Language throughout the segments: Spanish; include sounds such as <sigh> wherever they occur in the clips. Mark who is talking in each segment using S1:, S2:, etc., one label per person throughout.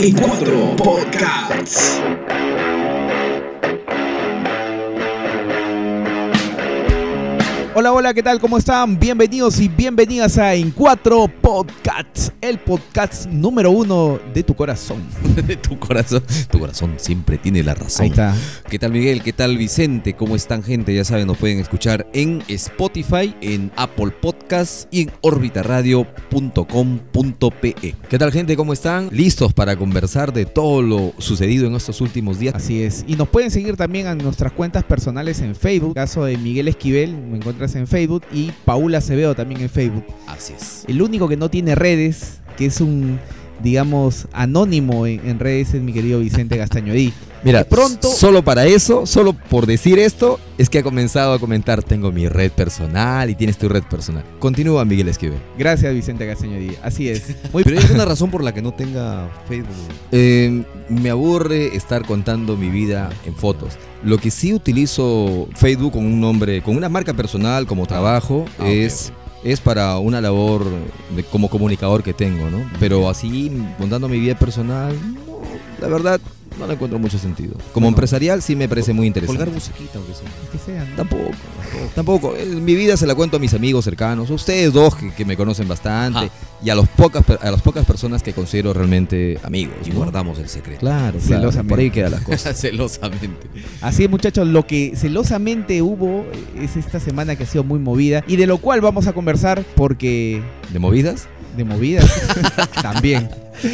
S1: y 4 Podcasts.
S2: Hola, hola, ¿qué tal? ¿Cómo están? Bienvenidos y bienvenidas a En Cuatro Podcasts, el podcast número uno de tu corazón. <laughs>
S3: de tu corazón. Tu corazón siempre tiene la razón.
S2: Ahí está.
S3: ¿Qué tal Miguel? ¿Qué tal Vicente? ¿Cómo están gente? Ya saben, nos pueden escuchar en Spotify, en Apple Podcasts y en orbitaradio.com.pe. ¿Qué tal gente? ¿Cómo están? ¿Listos para conversar de todo lo sucedido en estos últimos días?
S2: Así es. Y nos pueden seguir también a nuestras cuentas personales en Facebook. Caso de Miguel Esquivel, me encuentras en Facebook. Y Paula Acevedo también en Facebook.
S3: Así es.
S2: El único que no tiene redes, que es un, digamos, anónimo en, en redes, es mi querido Vicente Gastañodí.
S3: Mira,
S2: pronto-
S3: solo para eso, solo por decir esto, es que ha comenzado a comentar, tengo mi red personal y tienes tu red personal. Continúa Miguel Esquivel.
S2: Gracias, Vicente Gastañodí. Así es. Muy <laughs>
S3: Pero hay alguna razón por la que no tenga Facebook. Eh, me aburre estar contando mi vida en fotos. Lo que sí utilizo Facebook con un nombre, con una marca personal como trabajo,
S2: Ah,
S3: es, es para una labor de- como comunicador que tengo, ¿no? Pero así, contando mi vida personal, la verdad, no le encuentro mucho sentido. Como
S2: Bueno.
S3: empresarial sí me parece muy interesante.
S4: Colgar musiquita, aunque sea.
S2: que sea, ¿no?
S3: Tampoco, tampoco. Eh, Mi vida se la cuento a mis amigos cercanos, a ustedes dos que, que me conocen bastante,
S4: Ajá.
S3: y a, los pocas, a las pocas personas que considero realmente amigos.
S4: Y
S3: ¿no?
S4: guardamos el secreto.
S3: Claro, claro,
S2: Celosamente.
S3: por ahí quedan las cosas. <laughs>
S4: Celosamente.
S2: Así es, muchachos, lo que celosamente hubo es esta semana que ha sido muy movida y de lo cual vamos a conversar porque
S3: ¿De movidas?
S2: De movidas <laughs> también.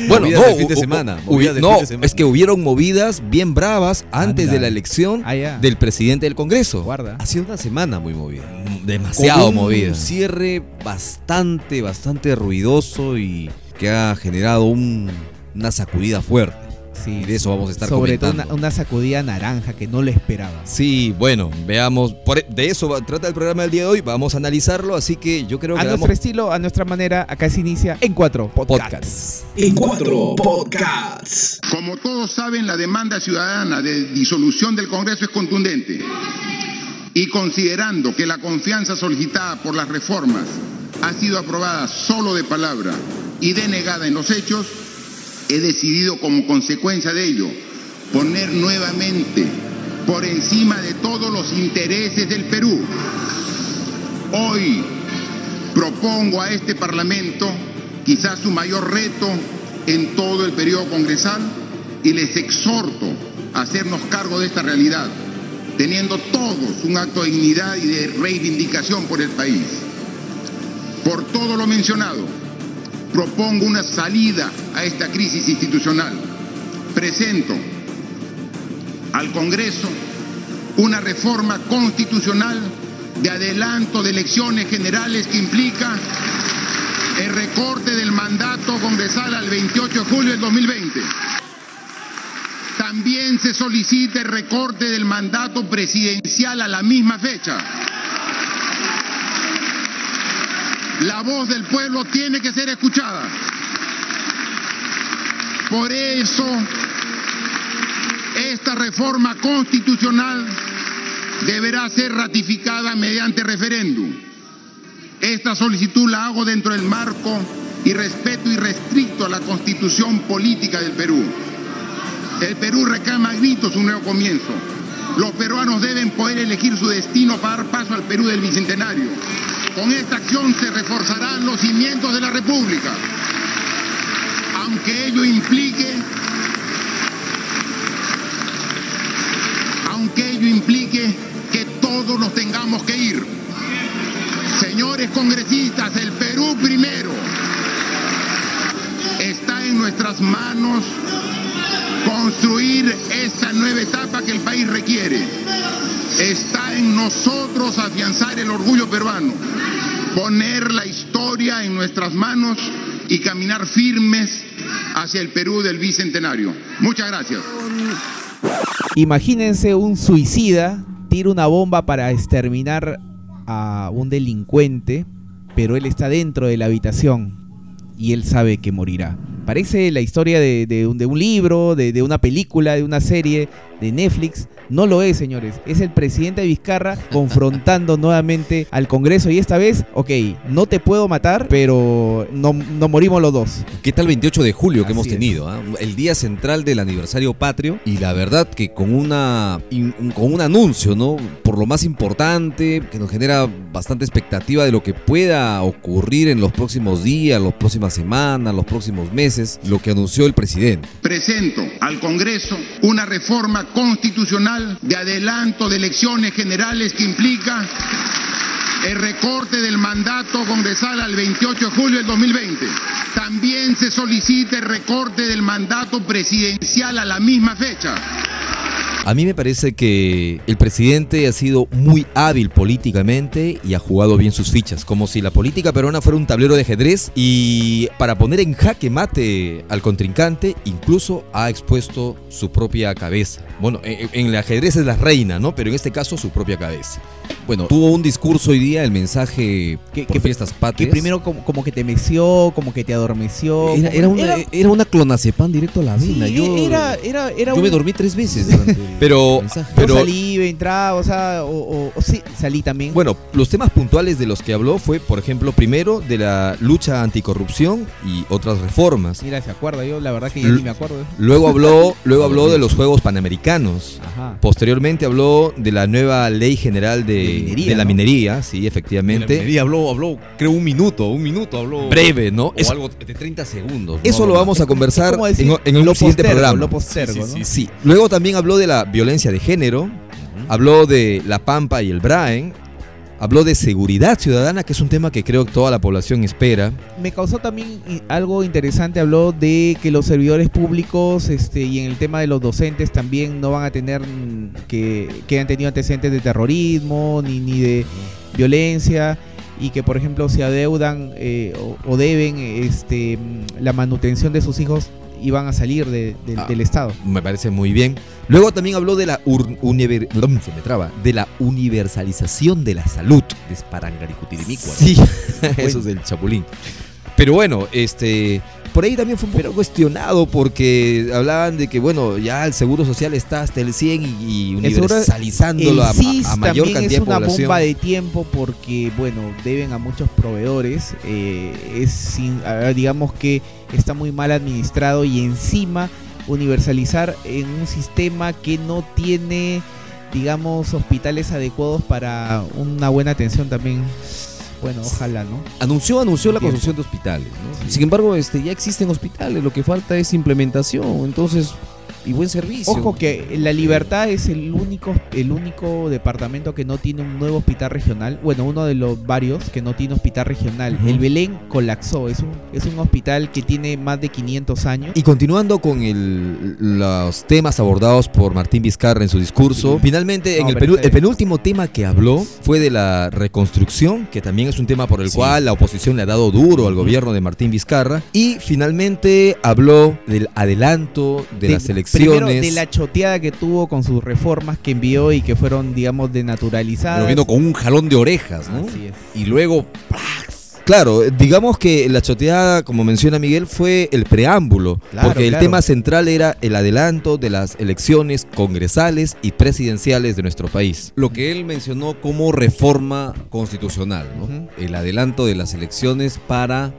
S3: Bueno,
S4: Movidas
S3: no,
S4: del fin de semana,
S3: hu-
S4: movidas del
S3: no,
S4: fin de semana.
S3: es que hubieron movidas bien bravas antes
S2: Anda.
S3: de la elección
S2: Ah,
S3: del presidente del Congreso.
S2: Guarda.
S4: Ha sido una semana muy movida.
S3: Demasiado
S4: Con un
S3: movida.
S4: cierre bastante, bastante ruidoso y que ha generado un- una sacudida fuerte.
S2: Sí,
S4: Y de eso vamos a estar
S2: sobre todo
S4: comentando.
S2: una, una sacudida naranja que no le esperaba.
S3: Sí, bueno, veamos. por- e, de eso va- trata el programa del día de hoy. Vamos a analizarlo, así que yo creo
S2: A
S3: que
S2: nuestro
S3: damos
S2: estilo, a nuestra manera, acá se inicia en cuatro podcasts.
S3: podcast.
S1: Y 4 Podcasts.
S5: Como todos saben, la demanda ciudadana de disolución del Congreso es contundente. Y considerando que la confianza solicitada por las reformas ha sido aprobada solo de palabra y denegada en los hechos, he decidido como consecuencia de ello poner nuevamente por encima de todos los intereses del Perú. Hoy propongo a este Parlamento quizás su mayor reto en todo el periodo congresal y les exhorto a hacernos cargo de esta realidad, teniendo todos un acto de dignidad y de reivindicación por el país. Por todo lo mencionado, propongo una salida a esta crisis institucional. Presento al Congreso una reforma constitucional de adelanto de elecciones generales que implica el recorte del mandato congresal al 28 de julio del 2020. También se solicita el recorte del mandato presidencial a la misma fecha. La voz del pueblo tiene que ser escuchada. Por eso, esta reforma constitucional deberá ser ratificada mediante referéndum. Esta solicitud la hago dentro del marco y respeto irrestricto a la constitución política del Perú. El Perú reclama a gritos un nuevo comienzo. Los peruanos deben poder elegir su destino para dar paso al Perú del Bicentenario. Con esta acción se reforzarán los cimientos de la República, aunque ello implique, aunque ello implique que todos nos tengamos que ir. Señores congresistas, el Perú primero. Está en nuestras manos construir esa nueva etapa que el país requiere. Está en nosotros afianzar el orgullo peruano, poner la historia en nuestras manos y caminar firmes hacia el Perú del Bicentenario. Muchas gracias.
S2: Imagínense un suicida tira una bomba para exterminar a un delincuente, pero él está dentro de la habitación y él sabe que morirá. Parece la historia de, un, un libro, de, de una película, de una serie, de Netflix. No lo es, señores. Es el presidente de Vizcarra <laughs> confrontando nuevamente al Congreso. Y esta vez, ok, no te puedo matar, pero no, no morimos los dos.
S4: ¿Qué tal 28 de julio que hemos tenido? ah? El día central del aniversario patrio y la verdad que con una in- con un anuncio, ¿no? Por lo más importante, que nos genera bastante expectativa de lo que pueda ocurrir en los próximos días, las próximas semanas, los próximos meses, lo que anunció el presidente.
S5: Presento al Congreso una reforma constitucional de adelanto de elecciones generales que implica el recorte del mandato congresal al 28 de julio del 2020. También se solicita el recorte del mandato presidencial a la misma fecha.
S3: A mí me parece que el presidente ha sido muy hábil políticamente y ha jugado bien sus fichas, como si la política peruana fuera un tablero de ajedrez y para poner en jaque mate al contrincante incluso ha expuesto su propia cabeza. Bueno, en, en el ajedrez es la reina, ¿no? Pero en este caso su propia cabeza.
S4: Bueno, tuvo un discurso hoy día, el mensaje
S2: Que-
S4: por
S2: que-
S4: fiestas
S2: Que
S4: patrias.
S2: primero como, como que te meció, como que te adormeció.
S4: era, era una, era una clonazepam directo a la
S2: sí,
S4: vena. yo,
S2: era, era, era
S4: yo
S2: un-
S4: me dormí tres veces <laughs> durante
S3: Pero- pero-
S2: Yo salí, entraba, o sea, o, o- o sí, salí también.
S3: Bueno, los temas puntuales de los que habló fue, por ejemplo, primero de la lucha anticorrupción y otras reformas.
S2: Mira, se acuerda, yo la verdad que ya
S3: L-
S2: ni me acuerdo.
S3: Luego habló, <laughs> luego habló de los Juegos Panamericanos.
S2: Ajá.
S3: Posteriormente habló de la nueva ley general de,
S2: De minería,
S3: de la
S2: ¿no?
S3: minería, sí,
S4: De la
S3: efectivamente.
S4: minería habló, habló, creo un minuto, un minuto habló.
S3: Breve, ¿no?
S4: O
S3: Eso,
S4: algo de 30 segundos.
S3: eso
S4: ¿no?
S3: lo vamos a conversar <laughs> en, en un
S2: Lo
S3: siguiente
S2: postergo,
S3: programa.
S2: Lo postergo,
S4: Sí, sí,
S2: ¿no?
S3: Sí. Luego también habló de la violencia de género, habló de la Pampa y el Braen, habló de seguridad ciudadana, que es un tema que creo que toda la población espera.
S2: Me causó también i- algo interesante, habló de que los servidores públicos este, y en el tema de los docentes también no van a tener mm, que, que han tenido antecedentes de terrorismo ni, ni de violencia y que por ejemplo se adeudan eh, o, o deben este, mm, la manutención de sus hijos y van a salir de-
S3: Ah.
S2: del Estado.
S3: Me parece muy bien. Luego también habló de la ur- univer- se me traba, de la universalización de la salud.
S4: Desparangaricutirimicua.
S3: Sí, <laughs> eso es del Chapulín. Pero bueno, este, por ahí también fue un poco cuestionado porque hablaban de que, bueno, ya el seguro social está hasta el 100 y, y universalizándolo a,
S2: El CIS
S3: a- a mayor cantidad
S2: es
S3: de
S2: una
S3: población.
S2: bomba de tiempo porque, bueno, deben a muchos proveedores. eh, es sin- digamos que está muy mal administrado y encima universalizar en un sistema que no tiene, digamos, hospitales adecuados para una buena atención también. Bueno, ojalá, ¿no?
S4: Anunció, anunció la construcción de hospitales. ¿no?
S2: Sí.
S4: Sin embargo, este, ya existen hospitales, lo que falta es implementación, entonces, y buen servicio.
S2: Ojo que La Libertad es el único, el único departamento que no tiene un nuevo hospital regional. Bueno, uno de los varios que no tiene hospital regional.
S3: Ujú.
S2: El Belén colapsó. Es un, es un hospital que tiene más de 500 años.
S3: Y continuando con el- los temas abordados por Martín Vizcarra en su discurso,
S2: Sí.
S3: finalmente en
S2: No,
S3: el, penú-
S2: está
S3: el
S2: bien.
S3: penúltimo tema que habló fue de la reconstrucción, que también es un tema por el
S4: Sí.
S3: cual la oposición le ha dado duro al gobierno de Martín Vizcarra. Y finalmente habló del adelanto de, las
S2: Primero de la choteada que tuvo con sus reformas que envió y que fueron, digamos, denaturalizadas.
S4: Pero vino con un jalón de orejas, ¿no?
S2: Así es.
S4: Y luego,
S3: Claro, digamos que la choteada, como menciona Miguel, fue el preámbulo,
S2: Claro,
S3: porque el
S2: claro.
S3: tema central era el adelanto de las elecciones congresales y presidenciales de nuestro país.
S4: lo que él mencionó como reforma constitucional, ¿no? El adelanto de las elecciones para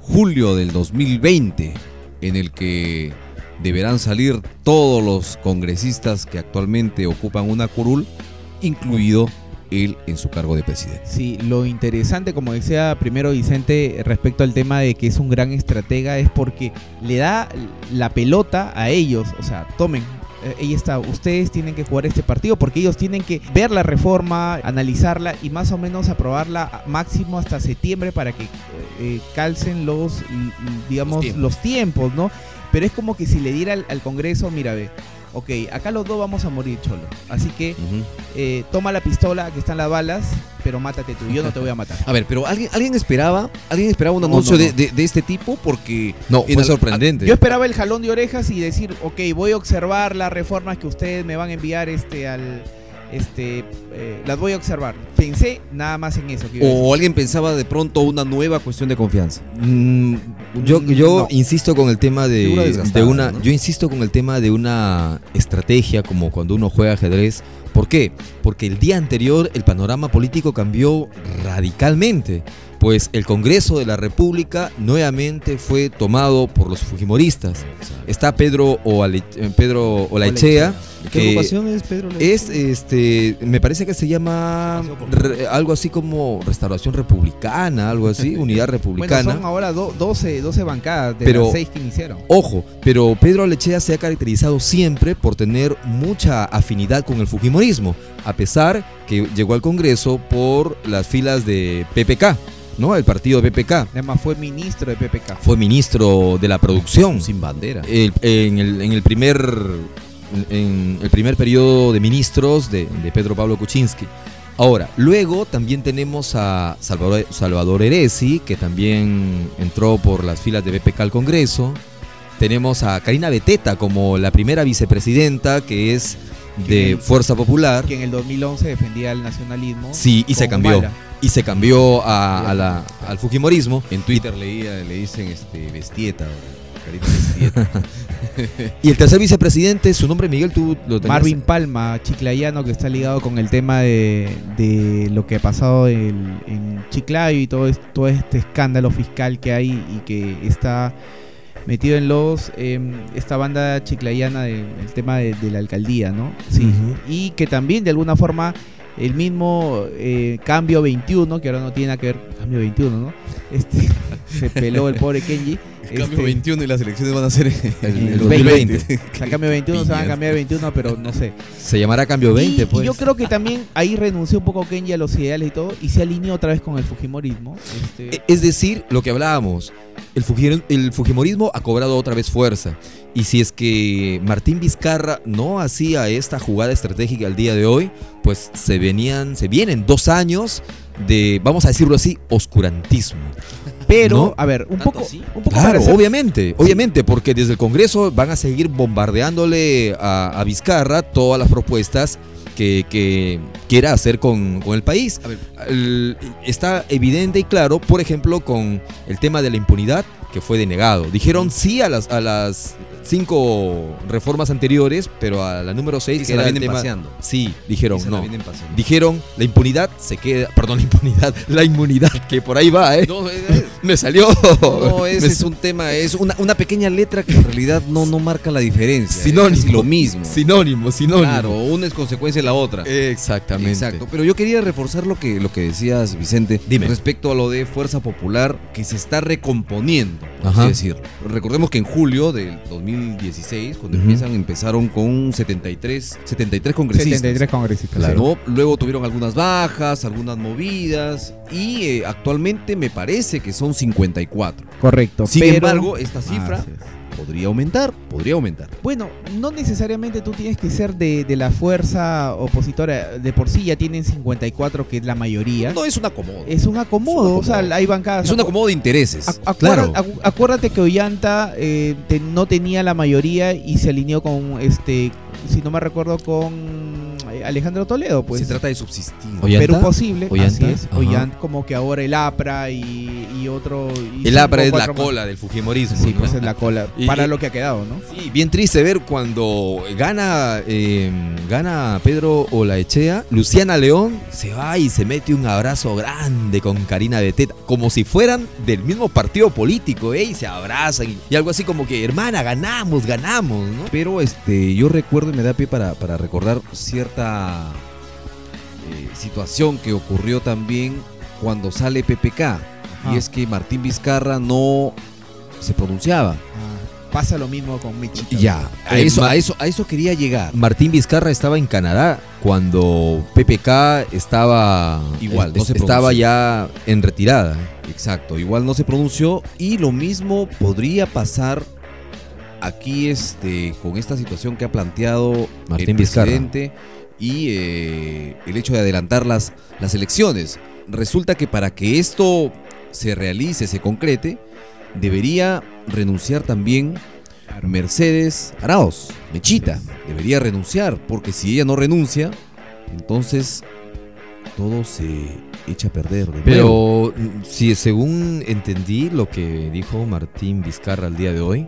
S4: julio del 2020, en el que deberán salir todos los congresistas que actualmente ocupan una curul, incluido él en su cargo de presidente.
S2: Sí, lo interesante, como decía primero Vicente, respecto al tema de que es un gran estratega, es porque le da la pelota a ellos. O sea, tomen. eh, Ahí está, ustedes tienen que jugar este partido porque ellos tienen que ver la reforma, analizarla y más o menos aprobarla máximo hasta septiembre para que eh, calcen los, l- digamos,
S4: Los tiempos.
S2: ¿no? Pero es como que si le diera al, al Congreso, mira, ve, ok, acá los dos vamos a morir, cholo. Así que eh, toma la pistola, que están las balas, pero mátate tú, yo no te voy a matar.
S4: A ver, pero alguien, alguien esperaba, alguien esperaba un
S2: No,
S4: anuncio
S2: no,
S4: De,
S2: no.
S4: de- de este tipo porque
S3: No, fue sorprendente.
S2: Yo esperaba el jalón de orejas y decir, ok, voy a observar las reformas que ustedes me van a enviar este al, este, eh, las voy a observar. Pensé nada más en eso.
S4: ¿O alguien pensaba de pronto una nueva cuestión de confianza?
S3: Mm, yo
S2: Mm,
S3: yo
S2: no.
S3: insisto con el tema de, una
S4: ¿no?
S3: yo insisto con el tema de una estrategia como cuando uno juega ajedrez ¿por qué? porque el día anterior el panorama político cambió radicalmente pues el Congreso de la República nuevamente fue tomado por los fujimoristas está Pedro Oale- eh, Pedro Olaechea
S4: ¿Qué
S3: que
S4: agrupación es, Pedro?
S3: es este me parece que se llama re- algo así como Restauración Republicana algo así <laughs> Unidad
S2: Bueno,
S3: Republicana
S2: son ahora do- 12, 12 bancadas de
S3: Pero-
S2: las 6 que iniciaron.
S3: Ojo, pero Pedro Alechea se ha caracterizado siempre por tener mucha afinidad con el Fujimorismo, a pesar que llegó al Congreso por las filas de PPK, ¿no? El partido PPK.
S2: Además fue ministro de PPK.
S3: Fue ministro de la producción
S4: Sin bandera.
S3: el- en, el, en el primer en el primer periodo de ministros de, de Pedro Pablo Kuczynski. Ahora, luego también tenemos a Salvador, Salvador Eresi, que también entró por las filas de BPK al Congreso. Tenemos a Karina Beteta como la primera vicepresidenta, que es de
S2: Que-
S3: Fuerza Popular.
S2: Que en el 2011 defendía el nacionalismo.
S3: Sí, y se cambió.
S2: Humala.
S3: Y se cambió a, a la- al Fujimorismo.
S4: En Twitter leía, le dicen este, Bestieta. <laughs>
S3: Y el tercer vicepresidente, su nombre, Miguel, tú lo tenías.
S2: Marvin Palma, chiclayano, que está ligado con el tema de, de lo que ha pasado en, en Chiclayo y todo, es- todo este escándalo fiscal que hay y que está metido en los em, esta banda chiclayana del el tema de, de la alcaldía, ¿no? Sí. Y que también de alguna forma el mismo eh, cambio 21, que ahora no tiene nada que ver, cambio 21, ¿no? Este, <laughs> se peló el pobre Kenji.
S4: Cambio
S2: Este,
S4: 21 y las elecciones van a ser en <laughs> el
S2: el
S4: 2020.
S2: O sea, cambio 21 se van a cambiar 21, pero no sé.
S3: Se llamará Cambio 20,
S2: y, y
S3: pues.
S2: yo creo que también ahí renunció un poco Kenji a los ideales y todo y se alineó otra vez con el Fujimorismo. Este,
S3: E- Es decir, lo que hablábamos, el, Fujir- el Fujimorismo ha cobrado otra vez fuerza. Y si es que Martín Vizcarra no hacía esta jugada estratégica al día de hoy, pues se venían, se vienen dos años de, vamos a decirlo así, oscurantismo.
S2: Pero,
S3: ¿no?
S2: a ver, un
S4: ¿Tanto
S2: poco,
S4: así?
S2: un poco
S3: Claro, obviamente, obviamente, porque desde el Congreso van a seguir bombardeándole a, a Vizcarra todas las propuestas que, que quiera hacer con, con el país.
S4: A ver.
S3: El- está evidente y claro, por ejemplo, con el tema de la impunidad que fue denegado. Dijeron sí a las, a las cinco reformas anteriores, pero a la número seis,
S4: Y
S3: que
S4: se la
S3: el
S4: vienen
S3: tema-
S4: paseando.
S3: Sí, dijeron
S4: la
S3: no.
S4: paseando.
S3: Dijeron la impunidad se queda, perdón, la impunidad, la inmunidad, que por ahí va, ¿eh?
S4: No, eh, <laughs> eh,
S3: Me salió.
S4: no, <laughs> ese
S3: me
S4: es un tema, es una, una pequeña letra que en realidad no, no marca la diferencia.
S3: Sinónimo.
S4: Es lo mismo.
S3: Sinónimo, sinónimo.
S4: Claro, una es consecuencia de la otra.
S3: Exactamente.
S4: Exacto, pero yo quería reforzar lo que, lo que decías, Vicente,
S3: Dime.
S4: respecto a lo de Fuerza Popular que se está recomponiendo, por
S3: Ajá.
S4: así decirlo. Recordemos que en julio del 2016, cuando
S3: Ujú.
S4: empiezan, empezaron con 73, 73 congresistas.
S2: 73 congresistas.
S3: Claro.
S4: Luego tuvieron algunas bajas, algunas movidas y eh, actualmente me parece que son 54.
S2: Correcto.
S4: Sin
S2: pero-
S4: embargo, esta cifra. Podría aumentar, podría aumentar.
S2: Bueno, no necesariamente tú tienes que ser de, de la fuerza opositora. De por sí ya tienen 54, que es la mayoría.
S4: No es un acomodo.
S2: Es un acomodo.
S4: Es un
S2: O sea, hay bancadas.
S4: Es un acomodo de intereses.
S2: Acu- acuerda-
S3: Claro.
S2: acu- acuérdate que Ollanta eh, te- no tenía la mayoría y se alineó con, este, si no me recuerdo, con Alejandro Toledo, pues.
S4: se trata de subsistir.
S3: Oye,
S2: Perú
S3: ¿Ollanta?
S2: posible,
S3: ¿Ollanta?
S2: así es. Ollanta, como que ahora el APRA y, y otro. y
S3: El APRA es la
S2: más.
S3: cola del Fujimorismo.
S2: Sí,
S3: ¿no?
S2: pues es la cola.
S3: Y-
S2: para lo que ha quedado, ¿no?
S3: Sí, bien triste ver cuando gana, eh, gana Pedro Olaechea, Luciana León se va y se mete un abrazo grande con Karina Beteta, como si fueran del mismo partido político, ¿eh? Y se abrazan y, y algo así como que, hermana, ganamos, ganamos, ¿no?
S4: Pero este, yo recuerdo y me da pie para, para recordar cierta eh, situación que ocurrió también cuando sale PPK.
S2: Ajá.
S4: Y es que Martín Vizcarra no se pronunciaba.
S2: Ah, pasa lo mismo con Mechita.
S4: Ya, a
S3: Eh,
S4: eso, a eso, a eso quería llegar.
S3: Martín Vizcarra estaba en Canadá cuando PPK estaba
S4: Igual, no se
S3: estaba
S4: pronunció.
S3: ya en retirada.
S4: Exacto, igual no se pronunció y lo mismo podría pasar aquí este con esta situación que ha planteado
S3: Martín
S4: el
S3: Vizcarra.
S4: Y eh, el hecho de adelantar las, las elecciones. Resulta que para que esto se realice, se concrete, debería renunciar también Mercedes Araos, Mechita. Debería renunciar, porque si ella no renuncia, entonces todo se echa a perder. de.
S3: Pero mm, si según entendí lo que dijo Martín Vizcarra el día de hoy,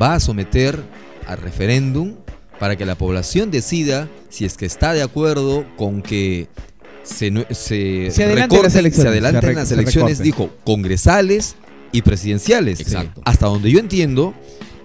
S3: va a someter a referéndum para que la población decida si es que está de acuerdo con que se, se,
S2: Se adelanten
S3: recorten-
S2: las elecciones,
S3: se adelanten
S2: se re-
S3: las elecciones, dijo, congresales y presidenciales.
S4: Exacto.
S3: Hasta donde yo entiendo,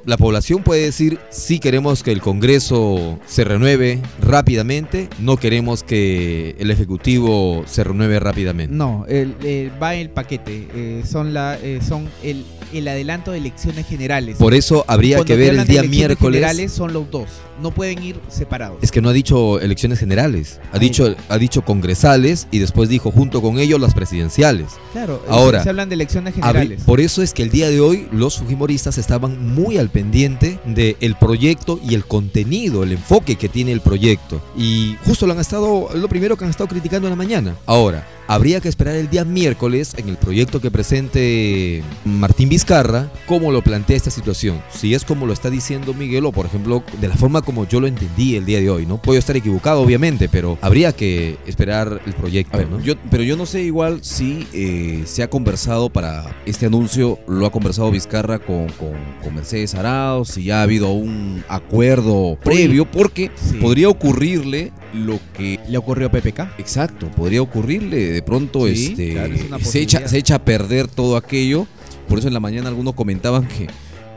S3: la población puede decir si queremos que el Congreso se renueve rápidamente, no queremos que el Ejecutivo se renueve rápidamente.
S2: No, el, el- va el paquete. eh, son la, eh, son el, el adelanto de elecciones generales.
S3: Por eso habría
S2: Cuando
S3: que ver el día miércoles.
S2: generales son los dos. No pueden ir separados.
S3: Es que no ha dicho elecciones generales, ha
S2: Ahí.
S3: dicho, ha dicho congresales y después dijo junto con ellos las presidenciales.
S2: claro,
S3: Ahora,
S2: se hablan de elecciones generales.
S3: Por eso es que el día de hoy los fujimoristas estaban muy al pendiente del proyecto y el contenido, el enfoque que tiene el proyecto. Y justo lo han estado, es lo primero que han estado criticando en la mañana. Ahora, habría que esperar el día miércoles en el proyecto que presente Martín Vizcarra, cómo lo plantea esta situación. Si es como lo está diciendo Miguel o por ejemplo de la forma como yo lo entendí el día de hoy, ¿no? Puedo estar equivocado obviamente, pero habría que esperar el proyecto,
S4: ver,
S3: ¿no?
S4: yo- pero yo no sé igual si eh, se ha conversado para este anuncio, lo ha conversado Vizcarra con, con, con Mercedes Arauz, si ya ha habido un acuerdo previo, porque
S2: Sí.
S4: podría ocurrirle lo que...
S2: Le ocurrió a PPK.
S4: Exacto, podría ocurrirle de pronto
S2: Sí,
S4: este,
S2: claro, es una
S4: se, echa, se echa a perder todo aquello. Por eso en la mañana algunos comentaban que,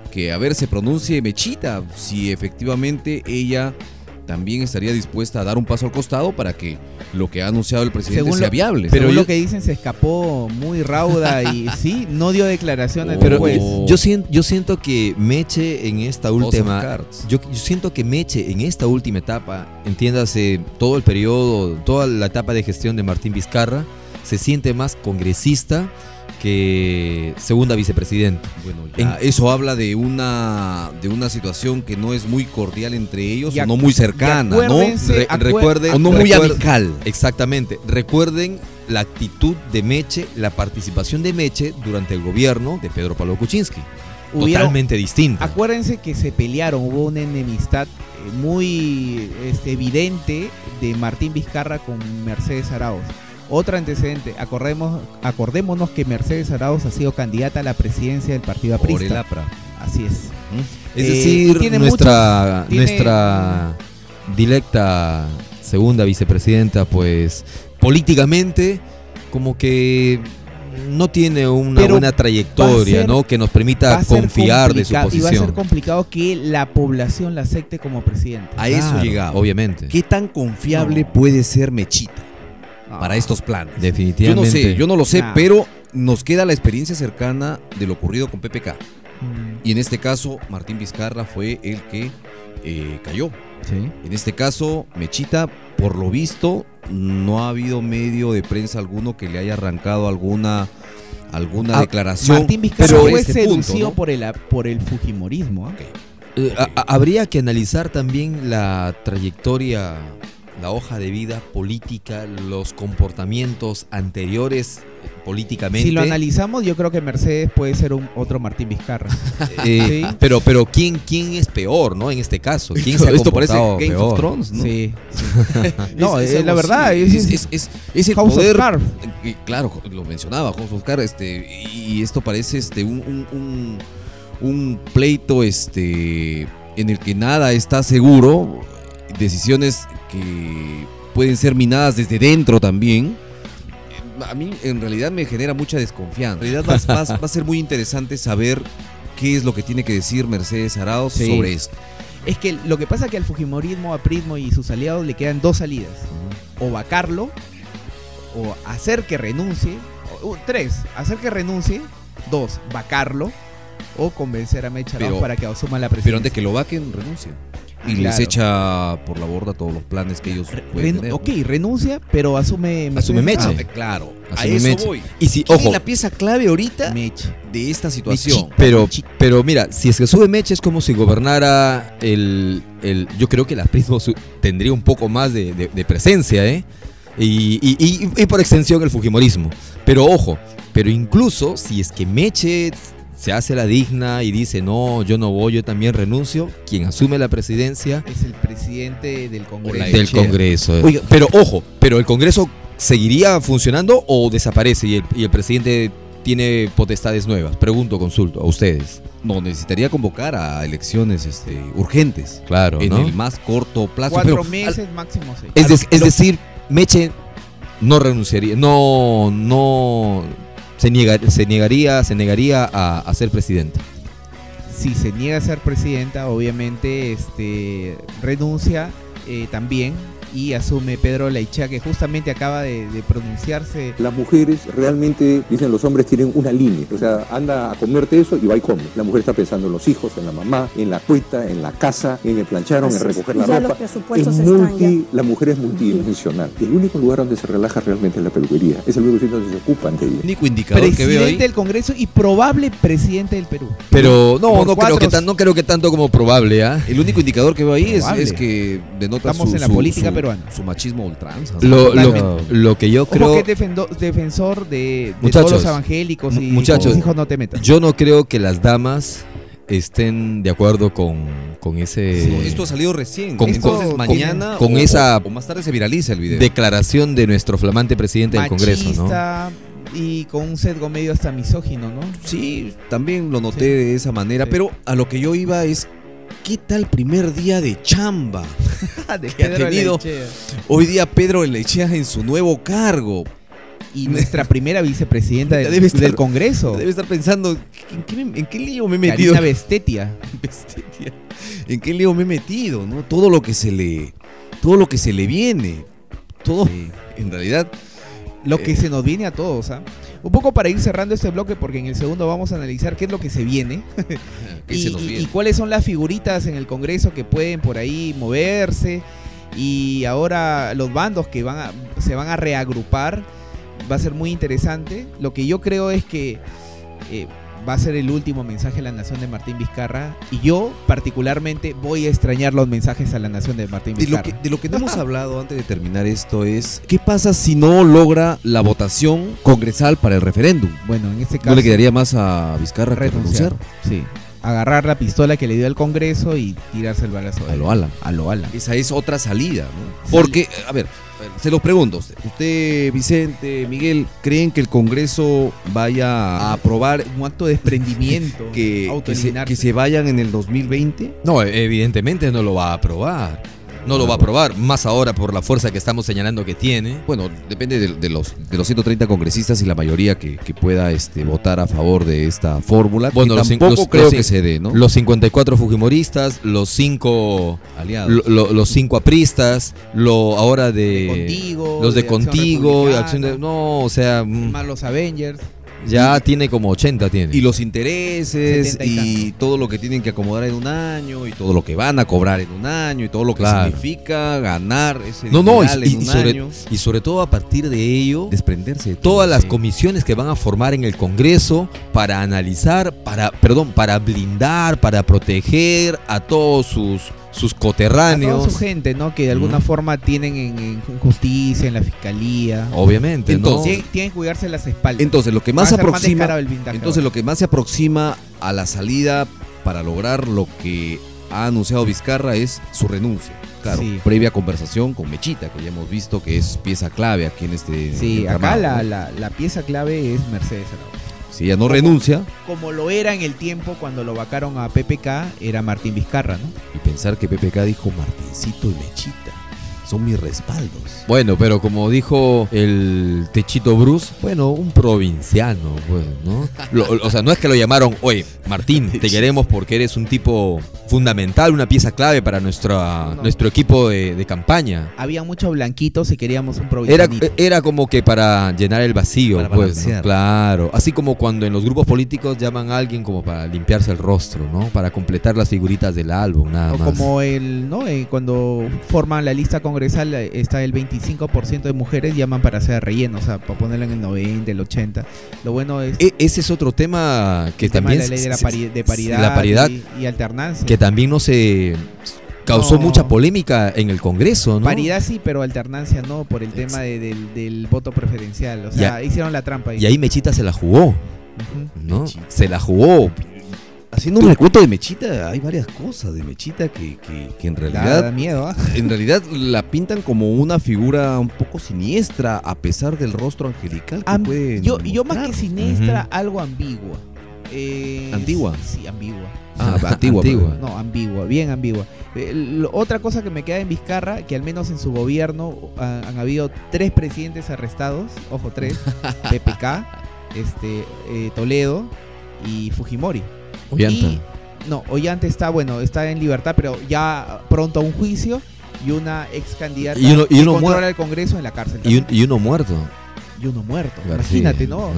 S4: que a ver, se pronuncie Mechita, si efectivamente ella también estaría dispuesta a dar un paso al costado para que lo que ha anunciado el presidente
S2: Según
S4: sea
S2: lo-
S4: viable.
S2: Pero lo que dicen se escapó muy rauda y <laughs> sí, no dio declaraciones
S4: Oh,
S3: Pero yo, siento, yo siento que Meche en esta última... Yo, yo siento que Meche en esta última etapa, entiéndase todo el periodo, toda la etapa de gestión de Martín Vizcarra, se siente más congresista que segunda vicepresidenta.
S4: Bueno, ya eso habla de una de una situación que no es muy cordial entre ellos, o no muy cercana, ¿no?
S3: Re- recuerden,
S4: O no muy amical.
S3: Exactamente. Recuerden la actitud de Meche, la participación de Meche durante el gobierno de Pedro Pablo Kuczynski.
S2: Hubieron-
S3: Totalmente distinta.
S2: Acuérdense que se pelearon, hubo una enemistad eh, muy este, evidente de Martín Vizcarra con Mercedes Arauz. Otro antecedente, acordemos, acordémonos que Mercedes Arauz ha sido candidata a la presidencia del Partido
S4: Por el
S2: Aprista.
S4: APRA.
S2: Así es.
S3: Es
S2: Eh,
S3: decir,
S2: tiene
S3: nuestra,
S2: muchos- tiene-
S3: nuestra directa segunda vicepresidenta, pues políticamente como que no tiene una
S2: Pero
S3: buena trayectoria,
S2: ser-
S3: ¿no? Que nos permita confiar de su
S2: complica- Y va a ser
S3: posición.
S2: complicado que la población la acepte como presidente.
S4: A eso llegaba.
S3: Obviamente.
S4: ¿Qué tan confiable
S2: No.
S4: puede ser Mechita
S2: Ah.
S4: para estos planes? Yo no
S3: Definitivamente.
S4: sé, yo no lo sé,
S2: Nah.
S4: pero nos queda la experiencia cercana de lo ocurrido con PPK.
S2: Mm,
S4: Y en este caso, Martín Vizcarra fue el que eh, cayó.
S2: sí.
S4: En este caso, Mechita, por lo visto, no ha habido medio de prensa alguno que le haya arrancado alguna, alguna
S2: Ah,
S4: declaración.
S2: Martín Vizcarra fue
S4: este
S2: seducido
S4: punto, ¿no?
S2: por, el, por el Fujimorismo. ¿ah?
S3: Eh, a- a- habría que analizar también la trayectoria, la hoja de vida política, los comportamientos anteriores eh, políticamente.
S2: Si lo analizamos, yo creo que Mercedes puede ser un otro Martín Vizcarra. <laughs>
S3: Eh,
S2: Sí.
S3: Pero, pero ¿quién, ¿quién es peor, no? En este caso, ¿quién se ha <laughs>
S4: Esto parece
S3: comportado
S4: Game
S3: peor?
S4: of Thrones, ¿no?
S2: Sí. sí. <laughs> no,
S4: Es-
S2: es,
S4: es
S2: la verdad. es-
S4: Es, es- es- es el
S2: House of
S4: poder.
S2: Cards.
S4: y claro, lo mencionaba House of Cards, este, y esto parece este, un, un- un- un pleito este, en el que nada está seguro, decisiones que pueden ser minadas desde dentro también. A mí en realidad me genera mucha desconfianza. En realidad va, va- <laughs> va a ser muy interesante saber qué es lo que tiene que decir Mercedes Arauz
S2: Sí.
S4: sobre esto.
S2: Es que lo que pasa es que al Fujimorismo, a Prismo y sus aliados le quedan dos salidas. O vacarlo, o hacer que renuncie. o- o tres, hacer que renuncie. Dos, vacarlo. O convencer a Mecha
S4: Pero-
S2: para que asuma la
S4: Pero
S2: presidencia.
S4: antes que lo vaquen, renuncia. Y
S2: Claro.
S4: les echa por la borda todos los planes que ellos pueden tener.
S2: ok, renuncia, pero asume
S3: Asume Meche.
S4: Ah, claro, a
S3: Asume
S4: eso
S3: Meche.
S4: voy.
S3: Y si,
S4: ¿Quién
S3: ojo,
S4: es la pieza clave ahorita
S2: Meche.
S4: de esta situación?
S3: pero, pero mira, si es que sube Meche es como si gobernara el, el yo creo que la Prismo su- tendría un poco más de, de- de presencia, ¿eh? Y, y- y- y por extensión el Fujimorismo. Pero ojo, pero incluso si es que Meche se hace la digna y dice, no, yo no voy, yo también renuncio, quien asume la presidencia
S2: Es el presidente del Congreso.
S3: del Congreso.
S4: Oiga,
S3: pero ojo, pero el Congreso seguiría funcionando o desaparece y el, y el presidente tiene potestades nuevas. Pregunto, consulto a ustedes.
S4: No, necesitaría convocar a elecciones este, urgentes.
S3: Claro,
S4: en
S3: ¿no?
S4: el más corto plazo.
S2: Cuatro
S4: pero,
S2: meses, máximo seis.
S3: Es, es decir, Meche no renunciaría, no, no se, niega- se negaría, se negaría a, a ser presidente.
S2: si se niega a ser presidenta, obviamente este, renuncia eh, también y asume Pedro Leichea, que justamente acaba de, de pronunciarse.
S6: Las mujeres realmente, dicen los hombres, tienen una línea. O sea, anda a comerte eso y va y come. La mujer está pensando en los hijos, en la mamá, en la cuesta, en la casa, en el plancharon, en
S7: Así
S6: recoger la
S7: ya
S6: ropa.
S7: los presupuestos
S6: Es
S7: están
S6: multi- la mujer es multidimensional. Y el único lugar donde se relaja realmente es la peluquería. Es el único sitio donde se ocupan de ella.
S4: El único indicador que veo
S2: Presidente
S4: ahí.
S2: del Congreso y probable presidente del Perú.
S3: Pero no,
S2: Por
S3: no creo, que tan- no creo que tanto como probable, ¿ah?
S4: El único indicador que veo ahí es, es que denota
S2: Estamos
S4: su,
S2: en la
S4: su-
S2: política
S4: su-
S2: peruana.
S4: Su machismo ultranza.
S3: Lo, lo- lo que yo
S2: Ojo
S3: creo,
S2: que es defendo- defensor de, de
S3: Muchachos,
S2: todos los evangélicos y
S3: mu- muchachos,
S2: hijos no te metas.
S3: yo no creo que las damas estén de acuerdo con, con ese
S4: Sí, esto ha salido recién.
S3: con-
S4: Entonces
S2: con-
S4: mañana
S3: con
S4: o-
S3: esa-
S4: o más tarde se viraliza el video.
S3: declaración de nuestro flamante presidente del Congreso, ¿no?
S2: Y con un sesgo medio hasta misógino, ¿no?
S4: Sí, también lo noté
S2: Sí.
S4: de esa manera,
S2: Sí.
S4: pero a lo que yo iba es ¿qué tal primer día de chamba? <laughs>
S2: de <laughs>
S4: Que ha tenido-. Hoy día Pedro Lechea en su nuevo cargo.
S2: Y nuestra primera vicepresidenta <laughs> del,
S4: Debe estar-
S2: del Congreso,
S4: Debe estar pensando ¿en qué, me- en qué lío me he metido?
S2: Karina Bestetia.
S4: Bestia. ¿En qué lío me he metido? ¿no? Todo lo que se le todo lo que se le viene. Todo en realidad
S2: Lo que
S4: Eh.
S2: se nos viene a todos, ¿ah? Un poco para ir cerrando este bloque, porque en el segundo vamos a analizar qué es lo que se viene <laughs> y cuáles son las figuritas en el Congreso que pueden por ahí moverse. Y ahora los bandos que van a, se van a reagrupar va a ser muy interesante. Lo que yo creo es que eh, va a ser el último mensaje a la nación de Martín Vizcarra. Y yo, particularmente, voy a extrañar los mensajes a la nación de Martín
S4: De lo,
S2: Vizcarra.
S4: que, de lo que no hemos <laughs> hablado antes de terminar esto es ¿qué pasa si no logra la votación congresal para el referéndum?
S2: Bueno, en este caso.
S4: ¿No le quedaría más a Vizcarra que
S2: renunciar.
S4: renunciar?
S2: Sí. Agarrar la pistola que le dio al Congreso y tirarse el balazo.
S4: A lo Alan.
S2: A lo Alan.
S4: Esa es otra salida, ¿no? Porque, a ver, se los pregunto usted. Usted, Vicente, Miguel, ¿creen que el Congreso vaya a aprobar
S2: Un acto de desprendimiento.
S4: que, que, se,
S2: autoeliminarse.
S4: que se vayan en el 2020?
S3: No, evidentemente no lo va a aprobar. No lo va a aprobar, más ahora por la fuerza que estamos señalando que tiene.
S4: Bueno, depende de, de los, de los 130 congresistas y la mayoría que, que pueda este, votar a favor de esta fórmula.
S3: Bueno, los
S4: tampoco
S3: los-
S4: creo
S3: los
S4: que se dé, ¿no?
S3: Los 54 fujimoristas, los 5
S4: aliados.
S3: lo- lo- los cinco apristas, lo ahora de,
S2: De Contigo,
S3: los de, contigo, acción de no, o sea, mm,
S2: Más los Avengers.
S3: Ya tiene como 80 tiene.
S4: y los intereses
S2: y
S4: y todo lo que tienen que acomodar en un año y todo lo que van a cobrar en un año y todo lo que
S3: Claro.
S4: significa ganar ese
S3: no, no, y,
S4: en
S3: y
S4: un
S3: sobre,
S4: año.
S3: y sobre todo a partir de ello,
S4: desprenderse de todo,
S3: todas las
S4: sí.
S3: comisiones que van a formar en el Congreso para analizar, para, perdón, para blindar, para proteger a todos sus, sus
S2: A toda
S3: coterráneos.
S2: su gente, ¿no? Que de alguna forma tienen en, en justicia, en la fiscalía.
S3: Obviamente,
S4: Entonces,
S3: ¿no?
S2: Tienen, que cuidarse las espaldas.
S4: Entonces, lo que más se
S2: más
S4: aproxima
S2: el blindaje
S4: Entonces lo que más se aproxima a la salida para lograr lo que ha anunciado Vizcarra es su renuncia. Claro,
S2: Sí.
S4: previa conversación con Mechita, que ya hemos visto que es pieza clave aquí en este
S2: Sí, acá la, la, la pieza clave es Mercedes Arauz.
S4: Si ella no renuncia
S2: Como lo era en el tiempo cuando lo vacaron a PPK, era Martín Vizcarra, ¿no?
S4: y pensar que PPK dijo Martincito y Mechita son mis respaldos.
S3: Bueno, pero como dijo el Techito Bruce, bueno, un provinciano, pues, ¿no? Lo- o sea, no es que lo llamaron, oye, Martín, te <laughs> queremos porque eres un tipo fundamental, una pieza clave para nuestra,
S2: No.
S3: nuestro equipo de, de campaña.
S2: Había muchos blanquitos y queríamos un
S3: Era,
S2: provincianito.
S3: era como que para llenar el vacío,
S4: Para
S3: pues, ¿no? Claro. Así como cuando en los grupos políticos llaman a alguien como para limpiarse el rostro, ¿no? Para completar las figuritas del álbum, nada
S2: O
S3: más.
S2: como el, ¿no? Eh, cuando forman la lista congresal está el 25% de mujeres llaman para hacer relleno, o sea, para ponerla en el 90, el 80. Lo bueno es
S3: E- ese es otro tema que
S2: el tema
S3: también
S2: de la ley de, la pari- de paridad,
S3: la paridad
S2: y, y alternancia.
S3: que también no se causó
S2: No.
S3: mucha polémica en el Congreso, ¿no?
S2: Paridad sí, pero alternancia no, por el tema de- del, del voto preferencial. O sea, hicieron la trampa ahí.
S3: Y ahí Mechita se la jugó. ¿no?
S4: Mechita. Se la jugó. Haciendo un recuento de Mechita, hay varias cosas de Mechita que, que- que en
S2: Da,
S4: realidad
S2: da miedo, ¿ah?
S4: en realidad la pintan como una figura un poco siniestra a pesar del rostro angelical que
S2: Am-
S4: puede
S2: yo, yo más que siniestra, algo ambigua. Eh,
S4: ¿Antigua?
S2: Sí, ambigua.
S4: Ah, <laughs> antigua,
S2: No, ambigua, bien ambigua. Eh, lo- otra cosa que me queda en Vizcarra, que al menos en su gobierno ah, han habido tres presidentes arrestados, ojo, tres, <laughs> PPK, este, eh, Toledo y Fujimori.
S3: Ollanta.
S2: Y- no, Ollanta está, bueno, está en libertad, pero ya pronto a un juicio y una ex candidata
S3: Y uno- y
S2: que
S3: uno
S2: controla el Congreso en la cárcel.
S3: Y, un-
S2: también.
S3: y uno muerto.
S2: Y uno muerto.
S3: García,
S2: Imagínate, ¿no?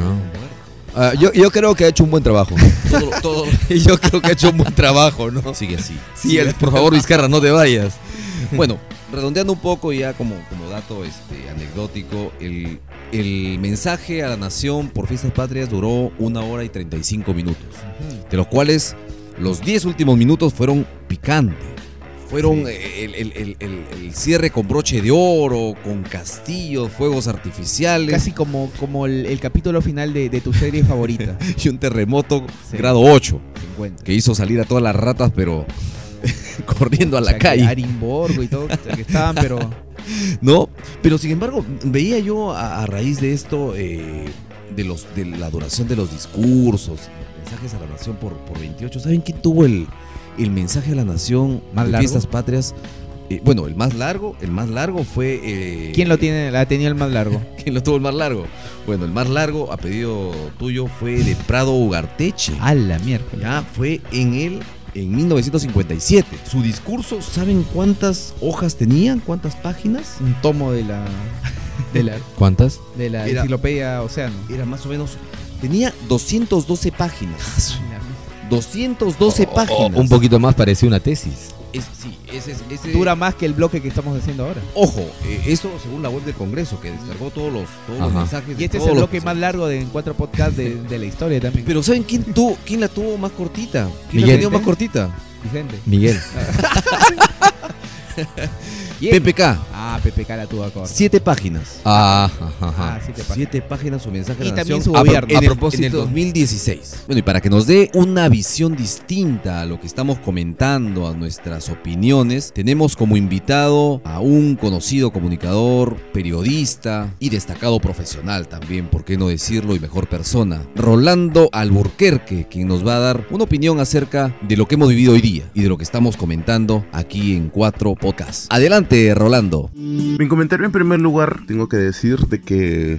S3: Ah, yo, yo creo que ha hecho un buen trabajo. <laughs>
S4: Todo, todo <laughs>
S3: yo creo que ha hecho un buen trabajo, ¿no?
S4: sigue así.
S3: Sí, por favor, Vizcarra, no te vayas.
S4: Bueno, redondeando un poco ya como, como dato este, anecdótico, el, el mensaje a la nación por fiestas patrias duró una hora y 35 minutos, de los cuales los 10 últimos minutos fueron picantes. Fueron el, el- el- el- cierre con broche de oro, con castillos, fuegos artificiales
S2: Casi como, como el, capítulo final de, de tu serie favorita. <laughs>
S4: y un terremoto
S2: Sí.
S4: grado 8
S2: 50.
S4: que hizo salir a todas las ratas, pero <laughs> corriendo a
S2: O
S4: la
S2: sea, que
S4: calle.
S2: Arimborgo y todo, que estaban, pero
S4: ¿no? Pero sin embargo, veía yo a, a raíz de esto, eh, de, los, de la duración de los discursos, mensajes a la nación por, por 28, ¿saben quién tuvo el, el mensaje a la nación
S2: ¿Más
S4: de
S2: largo?
S4: fiestas patrias? Eh, bueno, el más largo, el más largo fue... eh,
S2: ¿quién lo tiene, la tenía el más largo? <laughs>
S4: ¿Quién lo tuvo el más largo? Bueno, el más largo, a pedido tuyo, fue de Prado Ugarteche.
S2: A la miércoles.
S4: Ya fue en el en 1957. Su discurso, ¿saben cuántas hojas tenían? ¿Cuántas páginas?
S2: Un tomo de la de la, <laughs>
S3: ¿Cuántas?
S2: de la
S4: Era-
S2: enciclopedia Océano.
S4: Era más o menos tenía 212 páginas. 212
S3: O- o-
S4: páginas.
S3: un poquito más parecía una tesis.
S4: Es- sí, ese, es- ese-
S2: Dura más que el bloque que estamos haciendo ahora.
S4: Ojo, eh, eso según la web del Congreso, que descargó todos los, todos los mensajes.
S2: Y este es el
S4: los
S2: bloque más largo de en cuatro podcasts de, de la historia también.
S4: Pero ¿saben quién, tuvo, quién la tuvo más cortita? ¿Quién la
S3: Miguel.
S4: tenía más cortita?
S2: Vicente.
S3: Miguel. <laughs> <laughs>
S2: ¿Quién?
S4: PPK.
S2: Ah, PPK la tuvo acá.
S4: Siete páginas.
S3: Ah, ajá, ajá.
S2: Ah, siete páginas.
S4: Siete páginas su mensaje a
S2: Y
S4: la
S2: también
S4: nación
S2: su
S4: a
S2: gobierno.
S4: En,
S3: A
S4: el,
S3: propósito-
S4: en el 2016. Bueno, y para que nos dé una visión distinta a lo que estamos comentando, a nuestras opiniones, tenemos como invitado a un conocido comunicador, periodista y destacado profesional también, por qué no decirlo, y mejor persona, Rolando Alburquerque, quien nos va a dar una opinión acerca de lo que hemos vivido hoy día y de lo que estamos comentando aquí en Cuatro Podcasts. Adelante, Rolando.
S7: Mi comentario en primer lugar, tengo que decir de que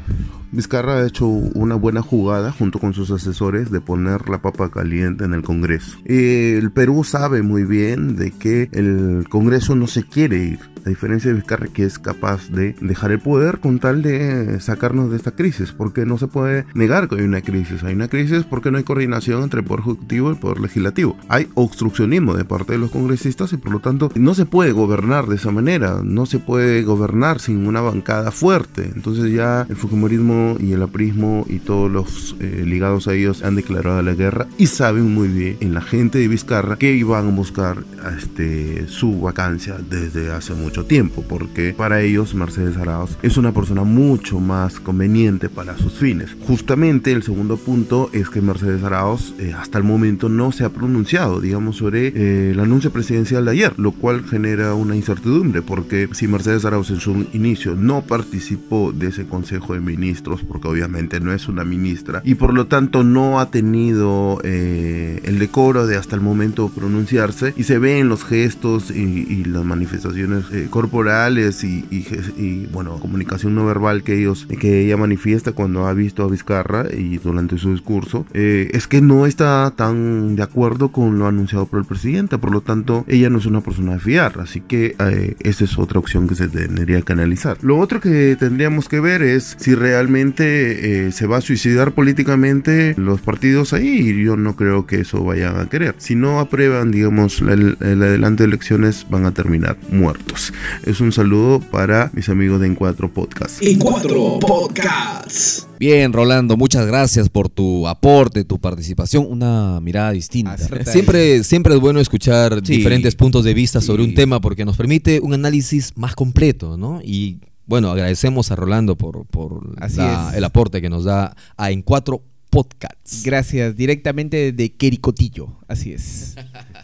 S7: Vizcarra ha hecho una buena jugada junto con sus asesores de poner la papa caliente en el Congreso. Eh, el Perú sabe muy bien de que el Congreso no se quiere ir, a diferencia de Vizcarra que es capaz de dejar el poder con tal de sacarnos de esta crisis, porque no se puede negar que hay una crisis. Hay una crisis porque no hay coordinación entre el Poder Ejecutivo y el Poder Legislativo. Hay obstruccionismo de parte de los congresistas y por lo tanto no se puede gobernar de esa manera, no se puede gobernar sin una bancada fuerte. Entonces ya el Fujimorismo y el aprismo y todos los eh, ligados a ellos han declarado la guerra y saben muy bien en la gente de Vizcarra que iban a buscar este, su vacancia desde hace mucho tiempo, porque para ellos Mercedes Arauz es una persona mucho más conveniente para sus fines. Justamente el segundo punto es que Mercedes Arauz eh, hasta el momento no se ha pronunciado, digamos, sobre eh, el anuncio presidencial de ayer, lo cual genera una incertidumbre, porque si Mercedes Arauz en su inicio no participó de ese Consejo de Ministros, porque obviamente no es una ministra, y por lo tanto no ha tenido eh, el decoro de hasta el momento pronunciarse, y se ve en los gestos y, y las manifestaciones eh, corporales y, y y, bueno, comunicación no verbal que ellos, que ella manifiesta cuando ha visto a Vizcarra y durante su discurso, eh, es que no está tan de acuerdo con lo anunciado por el presidente, por lo tanto ella no es una persona de fiar, así que eh, esa es otra opción que se tendría que analizar. Lo otro que tendríamos que ver es si realmente eh, se va a suicidar políticamente los partidos ahí, y yo no creo que eso vayan a querer. Si no aprueban, digamos, el, el adelante de elecciones, van a terminar muertos. Es un saludo para mis amigos de En Cuatro Podcast.
S1: En cuatro podcasts.
S4: Bien, Rolando, muchas gracias por tu aporte, tu participación, una mirada distinta.
S2: Acerta.
S3: Siempre, siempre es bueno escuchar
S4: Sí.
S3: diferentes puntos de vista sobre un tema porque nos permite un análisis más completo, ¿no? Y bueno, agradecemos a Rolando por, por la- el aporte que nos da a En Cuatro Podcasts.
S2: Gracias, directamente de Quericotillo. Así es.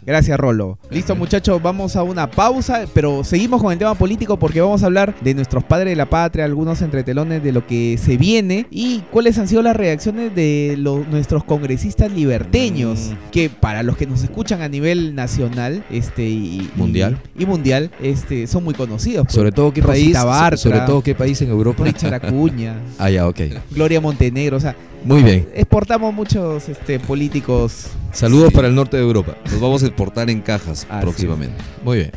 S2: Gracias, Rolo. Listo, muchachos, vamos a una pausa, pero seguimos con el tema político porque vamos a hablar de nuestros padres de la patria, algunos entretelones de lo que se viene y cuáles han sido las reacciones de los, nuestros congresistas liberteños,
S3: Mm.
S2: que para los que nos escuchan a nivel nacional este y,
S3: Mundial.
S2: y, mundial, este son muy conocidos. pues.
S3: Sobre todo qué país,
S2: Bartra,
S3: sobre todo qué país en Europa.
S2: Richard Acuña, <laughs>
S3: ah, ya, ok.
S2: Gloria Montenegro, o sea,
S3: Muy bien.
S2: exportamos muchos este, políticos.
S3: Saludos
S4: Sí.
S3: para el norte de Europa.
S4: Nos vamos a exportar en cajas
S2: Ah,
S4: próximamente.
S3: Muy bien.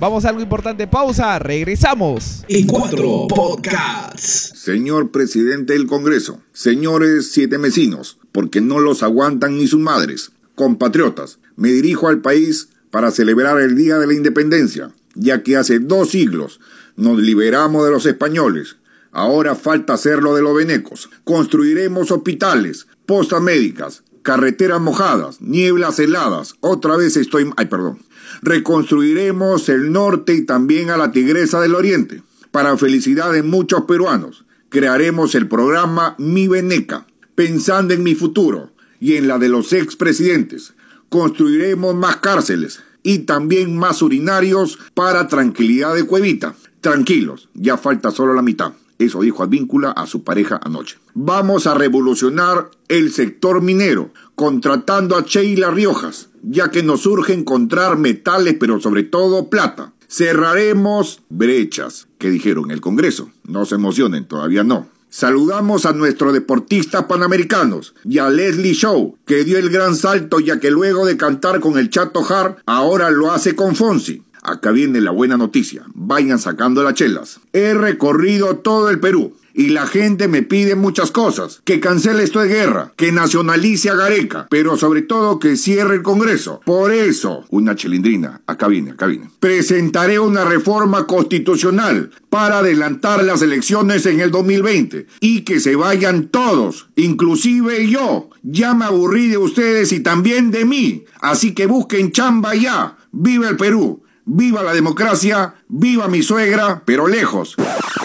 S2: Vamos a algo importante, pausa, regresamos.
S1: y 4 Podcasts.
S8: Señor presidente del Congreso, señores siete vecinos, porque no los aguantan ni sus madres, compatriotas, me dirijo al país para celebrar el Día de la Independencia, ya que hace dos siglos nos liberamos de los españoles. Ahora falta hacerlo de los venecos. Construiremos hospitales, postas médicas, carreteras mojadas, nieblas heladas. Otra vez estoy... Ay, perdón. Reconstruiremos el norte y también a la Tigresa del Oriente. Para felicidad de muchos peruanos, crearemos el programa Mi Veneca, pensando en mi futuro y en la de los expresidentes. Construiremos más cárceles y también más urinarios para tranquilidad de Cuevita. Tranquilos, ya falta solo la mitad. Eso dijo Advíncula a su pareja anoche. Vamos a revolucionar el sector minero, contratando a Sheila Riojas, ya que nos urge encontrar metales, pero sobre todo plata. Cerraremos brechas, que dijeron el Congreso. No se emocionen, todavía no. Saludamos a nuestros deportistas panamericanos y a Leslie Show, que dio el gran salto ya que luego de cantar con el Chato Hart, ahora lo hace con Fonsi. Acá viene la buena noticia. Vayan sacando las chelas. He recorrido todo el Perú. Y la gente me pide muchas cosas. Que cancele esto de guerra. Que nacionalice a Gareca. Pero sobre todo que cierre el Congreso. Por eso, una chilindrina. Acá viene, acá viene. Presentaré una reforma constitucional para adelantar las elecciones en el 2020. Y que se vayan todos. Inclusive yo. Ya me aburrí de ustedes y también de mí. Así que busquen chamba ya. Viva el Perú. Viva la democracia, viva mi suegra, pero lejos.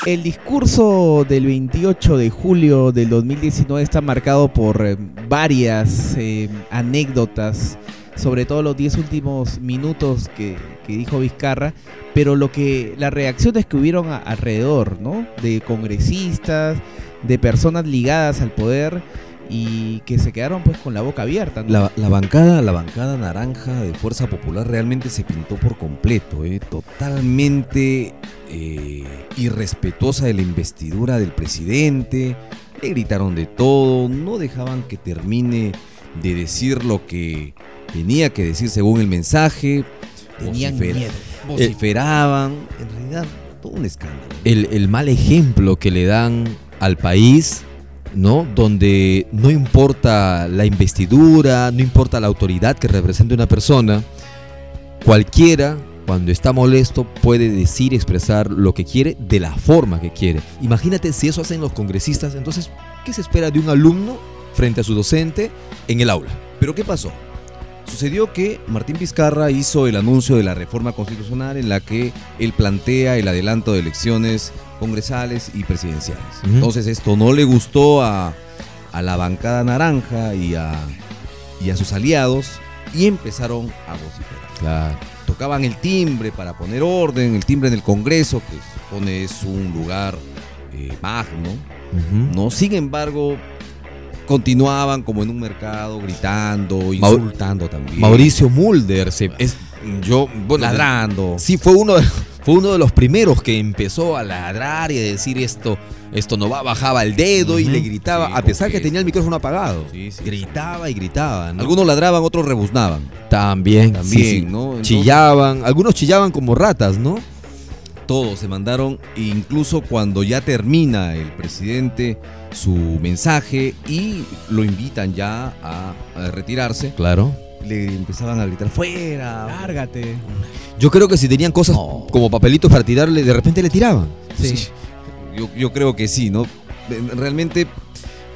S2: El discurso del 28 de julio del 2019 está marcado por eh, varias eh, anécdotas, sobre todo los 10 últimos minutos que, que dijo Vizcarra, pero lo que las reacciones que hubieron alrededor, ¿no? De congresistas, de personas ligadas al poder y que se quedaron pues con la boca abierta. ¿no?
S4: La, la bancada, la bancada naranja de Fuerza Popular realmente se pintó por completo, ¿eh? totalmente eh, irrespetuosa de la investidura del presidente. Le gritaron de todo, no dejaban que termine de decir lo que tenía que decir según el mensaje.
S2: Tenían
S4: Vocifera-
S2: miedo.
S4: Vociferaban, en realidad, todo un escándalo.
S3: El, el mal ejemplo que le dan al país, ¿no? Donde no importa la investidura, no importa la autoridad que represente una persona, cualquiera, cuando está molesto, puede decir, expresar lo que quiere de la forma que quiere. Imagínate si eso hacen los congresistas, entonces, ¿qué se espera de un alumno frente a su docente en el aula?
S4: Pero ¿qué pasó? Sucedió que Martín Vizcarra hizo el anuncio de la reforma constitucional en la que él plantea el adelanto de elecciones congresales y presidenciales. Entonces esto no le gustó a, a la bancada naranja y a, y a sus aliados y empezaron a vociferar.
S3: Claro.
S4: Tocaban el timbre para poner orden, el timbre en el Congreso, que supone es un lugar eh, magno, ¿no? Sin embargo, continuaban como en un mercado gritando, insultando también.
S3: Mauricio Mulder, se- es, yo, bueno,
S4: ladrando.
S3: Sí, fue uno, de, fue uno de los primeros que empezó a ladrar y a decir esto, esto no va, bajaba el dedo y le gritaba,
S4: Sí,
S3: a pesar que
S4: que-
S3: tenía el micrófono apagado.
S4: Sí, sí.
S3: Gritaba y gritaba, ¿no?
S4: Algunos ladraban, otros rebuznaban.
S3: también,
S4: También,
S3: sí, sí.
S4: ¿no? Entonces-
S3: Chillaban, algunos chillaban como ratas, ¿no?
S4: Todos se mandaron, incluso cuando ya termina el presidente su mensaje y lo invitan ya a, a retirarse,
S3: Claro.
S4: le empezaban a gritar fuera.
S2: Lárgate.
S3: Yo creo que si tenían cosas
S4: No.
S3: como papelitos para tirarle, de repente le tiraban.
S2: Sí.
S4: Yo, yo creo que sí, ¿no? Realmente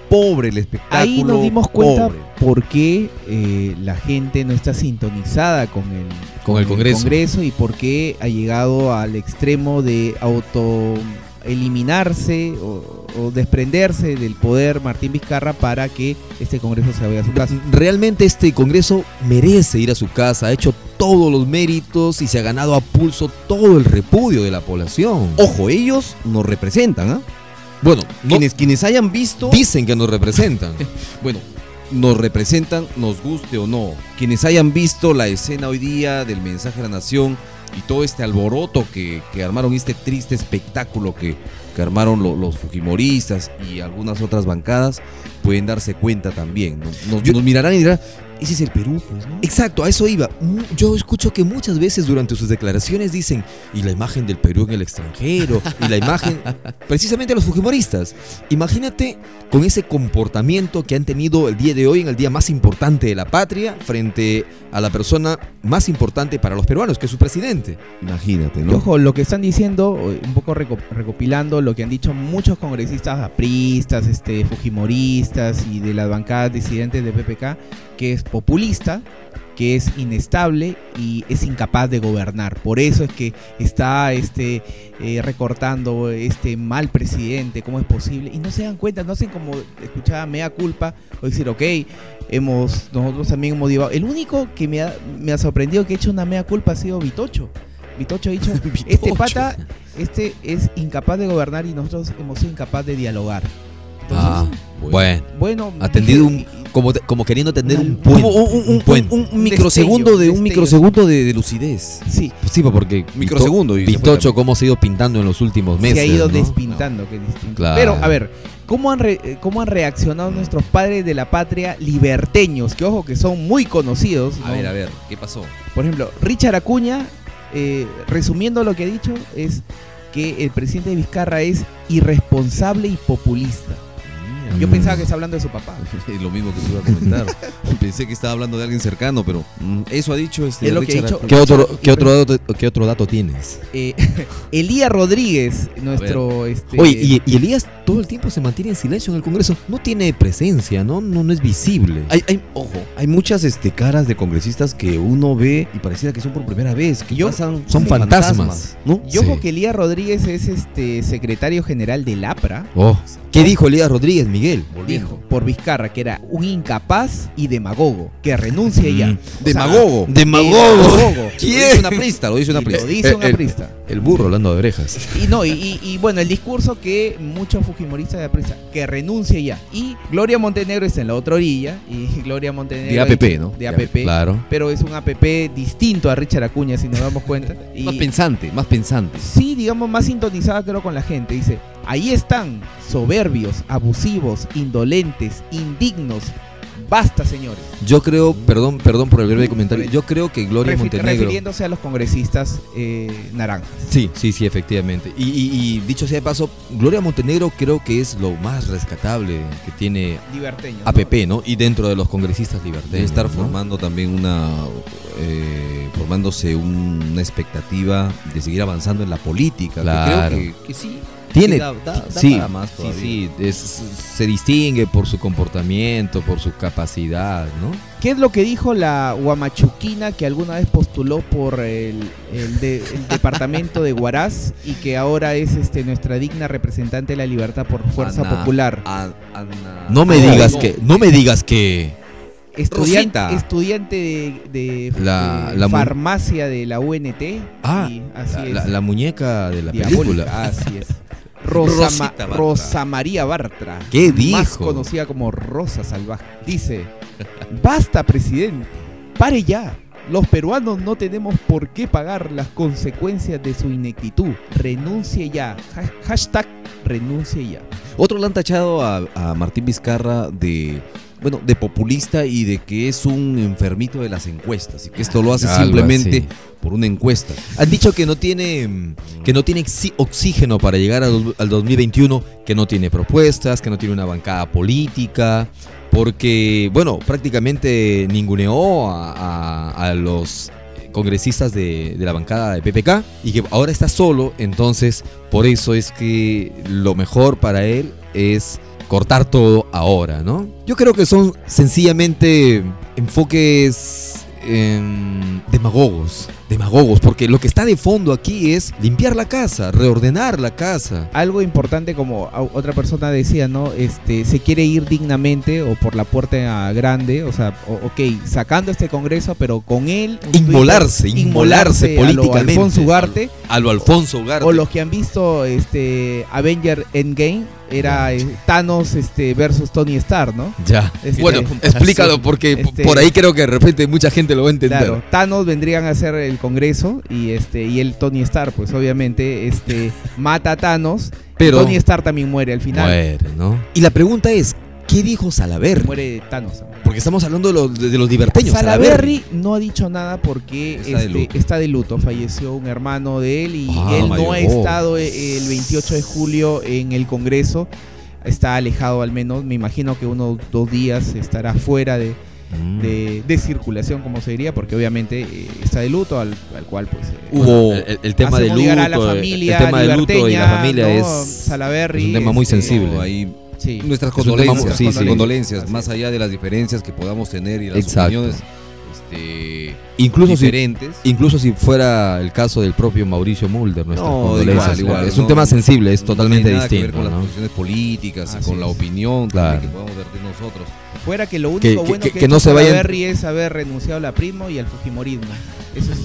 S4: pobre el espectáculo.
S2: Ahí nos dimos cuenta
S4: pobre.
S2: por qué eh, la gente no está sintonizada con el,
S3: Con el Congreso.
S2: y por qué ha llegado al extremo de auto eliminarse o, o desprenderse del poder Martín Vizcarra para que este Congreso se vaya a su casa.
S3: Realmente este Congreso merece ir a su casa, ha hecho todos los méritos y se ha ganado a pulso todo el repudio de la población.
S4: Ojo, ellos nos representan, ¿ah?
S3: Bueno, no-
S4: Quienes, quienes hayan visto,
S3: dicen que nos representan. <laughs>
S4: bueno, nos representan, nos guste o no. Quienes hayan visto la escena hoy día del mensaje a la nación y todo este alboroto que, que armaron, este triste espectáculo que, que armaron lo- los fujimoristas y algunas otras bancadas, pueden darse cuenta también. ¿no? Nos,
S3: Yo-
S4: nos mirarán y dirán, ese es el Perú, pues, ¿no?
S3: Exacto, a eso iba. Yo escucho que muchas veces durante sus declaraciones dicen, y la imagen del Perú en el extranjero, y la imagen, <laughs> precisamente los fujimoristas. Imagínate con ese comportamiento que han tenido el día de hoy, en el día más importante de la patria, frente a la persona más importante para los peruanos, que es su presidente.
S4: Imagínate,
S2: Y
S4: ¿no?
S2: ojo, lo que están diciendo, eh, un poco reco- recopilando lo que han dicho muchos congresistas apristas, este, fujimoristas y de las bancadas disidentes de PPK, que es populista, que es inestable y es incapaz de gobernar. Por eso es que está este, eh, recortando este mal presidente, cómo es posible. Y no se dan cuenta, no hacen como escuchaba mea culpa o decir, ok, hemos, nosotros también hemos llevado. El único que me ha, me ha sorprendido que ha hecho una mea culpa ha sido Vitocho. Vitocho ha dicho, <laughs> este pata, este es incapaz de gobernar y nosotros hemos sido incapaz de dialogar. Entonces,
S3: Ah, bueno.
S2: bueno,
S3: Atendido
S2: dije,
S3: un- Como, te- como queriendo tener un puente.
S4: Como un, un- un-
S3: puente.
S4: un- un microsegundo de un microsegundo de, de lucidez.
S2: Sí,
S3: Sí, pues, porque
S4: Microsegundo
S3: Vitocho,
S4: también.
S3: cómo se ha ido pintando en los últimos meses.
S2: se ha ido
S3: ¿no?
S2: despintando, que es distinto.
S3: Claro.
S2: Pero, a ver, ¿cómo han, re- eh, ¿cómo han reaccionado nuestros padres de la patria liberteños? Que ojo, que son muy conocidos.
S4: A
S2: ¿no?
S4: ver, a ver, ¿qué pasó?
S2: Por ejemplo, Richard Acuña, eh, resumiendo lo que ha dicho, es que el presidente de Vizcarra es irresponsable y populista. Yo
S3: Mm.
S2: pensaba que está hablando de su papá. <laughs>
S4: Es lo mismo que te iba a comentar. <laughs> Pensé que estaba hablando de alguien cercano, pero mm, eso ha dicho este
S2: Es lo que ha
S4: Richard
S2: dicho.
S3: ¿Qué otro, qué, otro dato, ¿Qué otro dato tienes?
S2: Eh, <laughs> Elías Rodríguez, nuestro... Este,
S3: Oye, y, y Elías todo el tiempo se mantiene en silencio en el Congreso. No tiene presencia, ¿no? No, no es visible.
S4: Hay, hay, ojo, hay muchas este, caras de congresistas que uno ve y pareciera que son por primera vez, que
S2: Yo-
S4: pasan
S3: son
S4: como
S3: fantasmas.
S4: ¿no?
S2: Y ojo
S3: Sí.
S2: que Elías Rodríguez es este secretario general del APRA.
S3: Oh, ¿Qué dijo Elías Rodríguez, Miguel?
S2: Dijo por Vizcarra que era un incapaz y demagogo, que renuncie ya.
S4: Demagogo.
S3: Demagogo. <laughs>
S2: demagogo.
S4: Lo dice una prista, lo dice una prista.
S2: Lo dice
S3: Eh, eh,
S2: aprista.
S3: El burro hablando de orejas.
S2: Y no, y, y- y bueno, el discurso que muchos fujimoristas de aprista, que renuncie ya. Y Gloria Montenegro está en la otra orilla, y <laughs> Gloria Montenegro...
S4: De APP, ¿no?
S2: De
S4: De
S2: APP.
S3: Claro.
S2: Pero es un APP distinto a Richard Acuña, si nos damos cuenta. Y
S4: Más pensante, más pensante.
S2: sí, digamos, más sintonizada creo con la gente. Dice, ahí están, soberbios, abusivos, indolentes, indignos. Basta, señores.
S3: Yo creo, perdón, perdón por el breve comentario. Yo creo que Gloria
S2: Refi-
S3: Montenegro.
S2: refiriéndose a los congresistas eh, naranjas.
S3: Sí, sí, sí, efectivamente. Y, y- y dicho sea de paso, Gloria Montenegro creo que es lo más rescatable que tiene
S2: Liberteños. ¿no?
S3: APP, ¿no? Y dentro de los congresistas libertarios.
S4: Debe estar
S3: ¿no?
S4: formando también una. eh, formándose un- una expectativa de seguir avanzando en la política. que
S3: Claro.
S4: creo que, que sí.
S3: Tiene,
S4: da- da- da
S3: sí,
S4: para más
S3: sí, sí, es- se distingue por su comportamiento, por su capacidad, ¿no?
S2: ¿Qué es lo que dijo la Huamachuquina que alguna vez postuló por el, el de- el departamento de Huaraz y que ahora es este nuestra digna representante de la libertad por Fuerza
S4: Ana-
S2: Popular?
S4: A- Ana-
S3: No me digas que, no me digas que
S2: Estudiante,
S4: Rosita.
S2: estudiante de, de-
S3: La-
S2: de
S3: la mu-
S2: farmacia de la UNT.
S3: Ah,
S2: y así
S3: la,
S2: es.
S3: la- la muñeca de la
S2: Diabólica,
S3: película.
S2: Así es. Rosa,
S4: Bartra.
S2: Rosa María Bartra.
S3: ¿Qué
S2: Más
S3: dijo?
S2: conocida como Rosa Salvaje. Dice, basta presidente, pare ya. Los peruanos no tenemos por qué pagar las consecuencias de su ineptitud. Renuncie ya. Ha- hashtag renuncie ya.
S4: Otros le han tachado a, a Martín Vizcarra de. Bueno, de populista y de que es un enfermito de las encuestas y que esto lo hace
S3: Algo
S4: simplemente
S3: así.
S4: por una encuesta.
S3: Han dicho que no tiene mm, que no tiene oxígeno para llegar al, al 2021, que no tiene propuestas, que no tiene una bancada política, porque, bueno, prácticamente ninguneó a, a- a los congresistas de, de la bancada de PPK y que ahora está solo, entonces por eso es que lo mejor para él es cortar todo ahora, ¿no? Yo creo que son sencillamente enfoques em, demagogos demagogos, porque lo que está de fondo aquí es limpiar la casa, reordenar la casa.
S2: Algo importante como otra persona decía, ¿no? Este, se quiere ir dignamente o por la puerta grande, o sea, ok, sacando este congreso, pero con él
S3: Inmolarse,
S2: Twitter,
S3: inmolarse
S2: a lo
S3: políticamente.
S2: Alfonso Ugarte,
S3: A lo Alfonso Ugarte.
S2: o los que han visto este Avenger Endgame, era eh, Thanos este, versus Tony Stark, ¿no?
S3: Ya.
S2: Este,
S3: bueno, <laughs> explícalo porque
S2: este-
S3: por ahí creo que de repente mucha gente lo va a entender.
S2: Claro, Thanos vendrían a hacer el Congreso y este y el Tony Stark, pues obviamente, este <laughs> mata a Thanos,
S3: Pero-
S2: Tony Stark también muere al final.
S3: Muere, ¿no? Y la pregunta es, ¿qué dijo Salaverry?
S2: Muere Thanos.
S3: Porque estamos hablando de los, de los liberteños.
S2: Salaverry no ha dicho nada porque
S4: Está de
S2: este,
S4: luto.
S2: está de luto. Falleció un hermano de él y
S3: Ah,
S2: él no ha estado eh, el 28 de julio en el Congreso. Está alejado al menos. Me imagino que unos dos días estará fuera de,
S3: Mm.
S2: de, de circulación, como se diría, porque obviamente eh, está de luto, al, al cual pues... eh,
S3: Hubo el, el tema
S2: hacemos
S3: luto,
S2: a la
S3: el-
S2: familia
S3: el tema del luto y la familia
S2: ¿no?
S3: es, un tema muy
S2: este,
S3: sensible.
S4: Ahí
S2: Sí.
S4: nuestras condolencias,
S3: muy- sí, sí.
S4: condolencias, más allá de las diferencias que podamos tener y las
S3: Exacto.
S4: opiniones este,
S3: Incluso si,
S4: diferentes.
S3: incluso si fuera el caso del propio Mauricio Mulder, nuestras
S4: No,
S3: condolencias,
S4: igual, igual,
S3: es un
S4: no.
S3: tema sensible, es
S4: No
S3: totalmente
S4: tiene nada que ver
S3: distinto.
S4: con las posiciones políticas y con la opinión
S3: Claro.
S4: también que podamos vertir nosotros.
S2: Fuera que lo único
S3: Que-
S2: bueno
S3: que-
S2: que,
S3: que no se vayan-
S2: Salaverry es haber renunciado a la primo y al fujimorismo. Eso es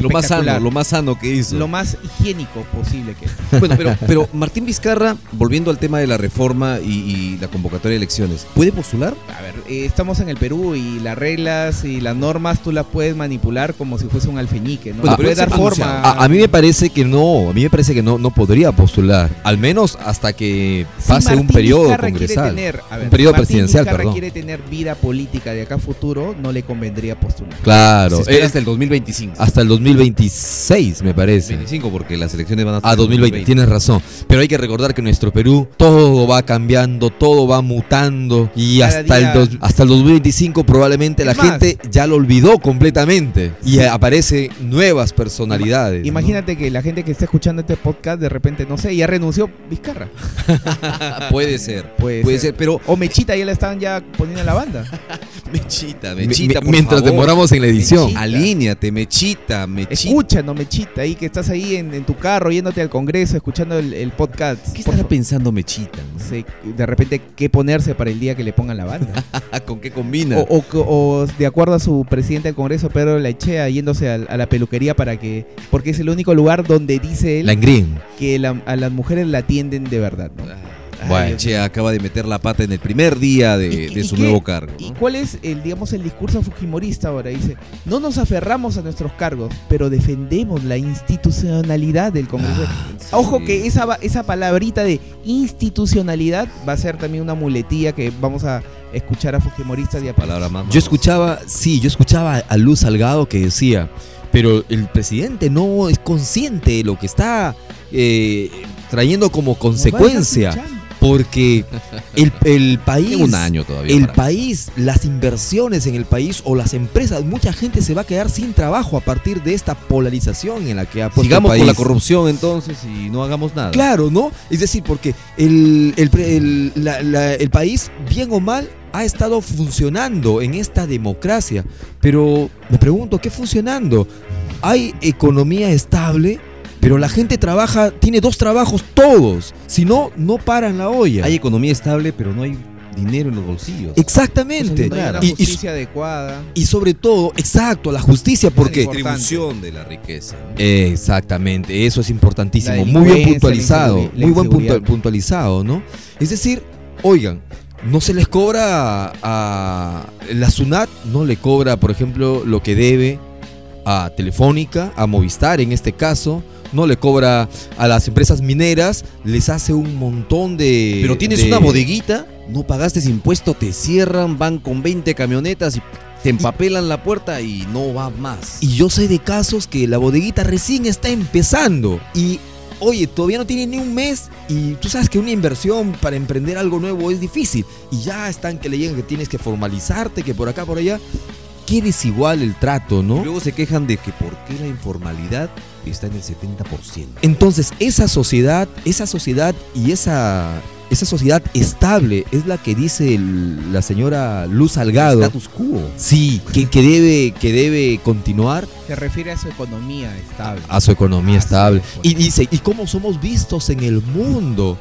S4: Lo más sano, lo más sano que hizo.
S2: Lo más higiénico posible que
S4: Bueno, pero, pero Martín Vizcarra, volviendo al tema de la reforma y, y la convocatoria de elecciones, ¿puede postular?
S2: A ver, eh, estamos en el Perú y las reglas y las normas tú las puedes manipular como si fuese un alfeñique, ¿no?
S4: Bueno,
S2: puedes dar forma.
S3: A, a mí me parece que no, a mí me parece que no, no podría postular, al menos hasta que
S2: Si
S3: pase un periodo
S2: Vizcarra
S3: congresal,
S2: tener- a ver,
S3: un periodo
S2: Martín
S3: presidencial,
S2: Vizcarra
S3: perdón.
S2: quiere tener vida política de acá a futuro, no le convendría postular.
S3: Claro,
S4: espera
S3: eh,
S4: hasta el 2025.
S3: hasta el 2026 me parece.
S4: 25 porque las elecciones van a ser
S3: A
S4: en
S3: 2020, tienes razón. Pero hay que recordar que en nuestro Perú todo va cambiando, todo va mutando y
S2: Cada
S3: hasta el, dos- hasta el 2025 probablemente
S2: Es
S3: la
S2: más.
S3: gente ya lo olvidó completamente y aparecen nuevas personalidades. ¿no?
S2: Imagínate que la gente que está escuchando este podcast de repente, no sé, ya renunció Vizcarra. <laughs>
S4: Puede ser. <laughs>
S2: Puede,
S4: Puede
S2: ser.
S4: ser, pero
S2: O Mechita ya la estaban ya poniendo en la banda. <laughs>
S4: Mechita, Mechita, por
S3: mientras
S4: favor.
S3: demoramos en la edición.
S2: Mechita.
S4: Alíñate, Mechita, Mechita.
S2: Escúchanos, Mechita, ahí que estás ahí en, en tu carro yéndote al Congreso, escuchando el, el podcast.
S4: ¿Qué estará pensando Mechita?
S2: no sé, de repente qué ponerse para el día que le pongan la banda. <laughs>
S4: ¿Con qué combina?
S2: o, o- o de acuerdo a su presidente del Congreso, Pedro Laichea, yéndose a, la peluquería para que. Porque es el único lugar donde dice él
S3: La
S2: que la- a las mujeres la atienden de verdad, ¿no? Ay,
S3: Bueno.
S4: Che acaba de meter la pata en el primer día de,
S2: ¿Y-
S4: de
S2: y
S4: su
S2: qué-
S4: nuevo cargo.
S2: ¿Y
S4: ¿no?
S2: cuál es el, digamos, el discurso fujimorista ahora? Dice, no nos aferramos a nuestros cargos, pero defendemos la institucionalidad del Congreso.
S4: Ah,
S2: Ojo
S4: sí.
S2: que esa, va- esa palabrita de institucionalidad va a ser también una muletilla que vamos a escuchar a fujimoristas y a
S4: palabra más.
S3: Yo escuchaba, sí, yo escuchaba a Luz Salgado que decía, pero el presidente no es consciente de lo que está eh, trayendo como consecuencia, porque el, el <laughs> país...
S4: Un año todavía.
S3: El país, las inversiones en el país o las empresas, mucha gente se va a quedar sin trabajo a partir de esta polarización en la que ha puesto
S4: Sigamos
S3: el
S4: con la
S3: país.
S4: corrupción entonces y no hagamos nada.
S3: Claro, ¿no? Es decir, porque el, el pre- el- la- la- el país, bien o mal, ha estado funcionando en esta democracia. Pero me pregunto, ¿qué funcionando? Hay economía estable, pero la gente trabaja, tiene dos trabajos todos. Si no, no paran la olla.
S4: Hay economía estable, pero no hay dinero en los bolsillos.
S3: Exactamente.
S2: No hay una
S3: Y- y-
S2: justicia adecuada.
S3: Y, sobre todo, exacto, la justicia, porque...
S2: Importante.
S4: distribución de la riqueza. ¿no?
S3: Exactamente, eso es importantísimo.
S2: La
S3: Muy bien puntualizado,
S2: la la
S3: muy buen puntu- puntualizado, ¿no? Es decir, oigan, no se les cobra a la SUNAT, no le cobra, por ejemplo, lo que debe a Telefónica, a Movistar en este caso, no le cobra a las empresas mineras, les hace un montón de...
S4: Pero tienes
S3: de-
S4: una bodeguita, no pagaste ese impuesto, te cierran, van con 20 camionetas y te empapelan la puerta y no va más.
S3: Y yo sé de casos que la bodeguita recién está empezando y, oye, todavía no tiene ni un mes y tú sabes que una inversión para emprender algo nuevo es difícil y ya están que le llegan que tienes que formalizarte, que por acá, por allá. Qué desigual el trato,
S4: Y
S3: ¿no?
S4: luego se quejan de que por qué la informalidad está en el 70%.
S3: Entonces, esa sociedad, esa sociedad y esa esa sociedad estable es la que dice el- la señora Luz Salgado.
S4: Status quo.
S3: Sí, que, que debe, que debe continuar
S2: Se refiere a su economía estable.
S3: a su economía
S2: Ah,
S3: estable.
S2: sí,
S3: Y dice, ¿y cómo somos vistos en el mundo?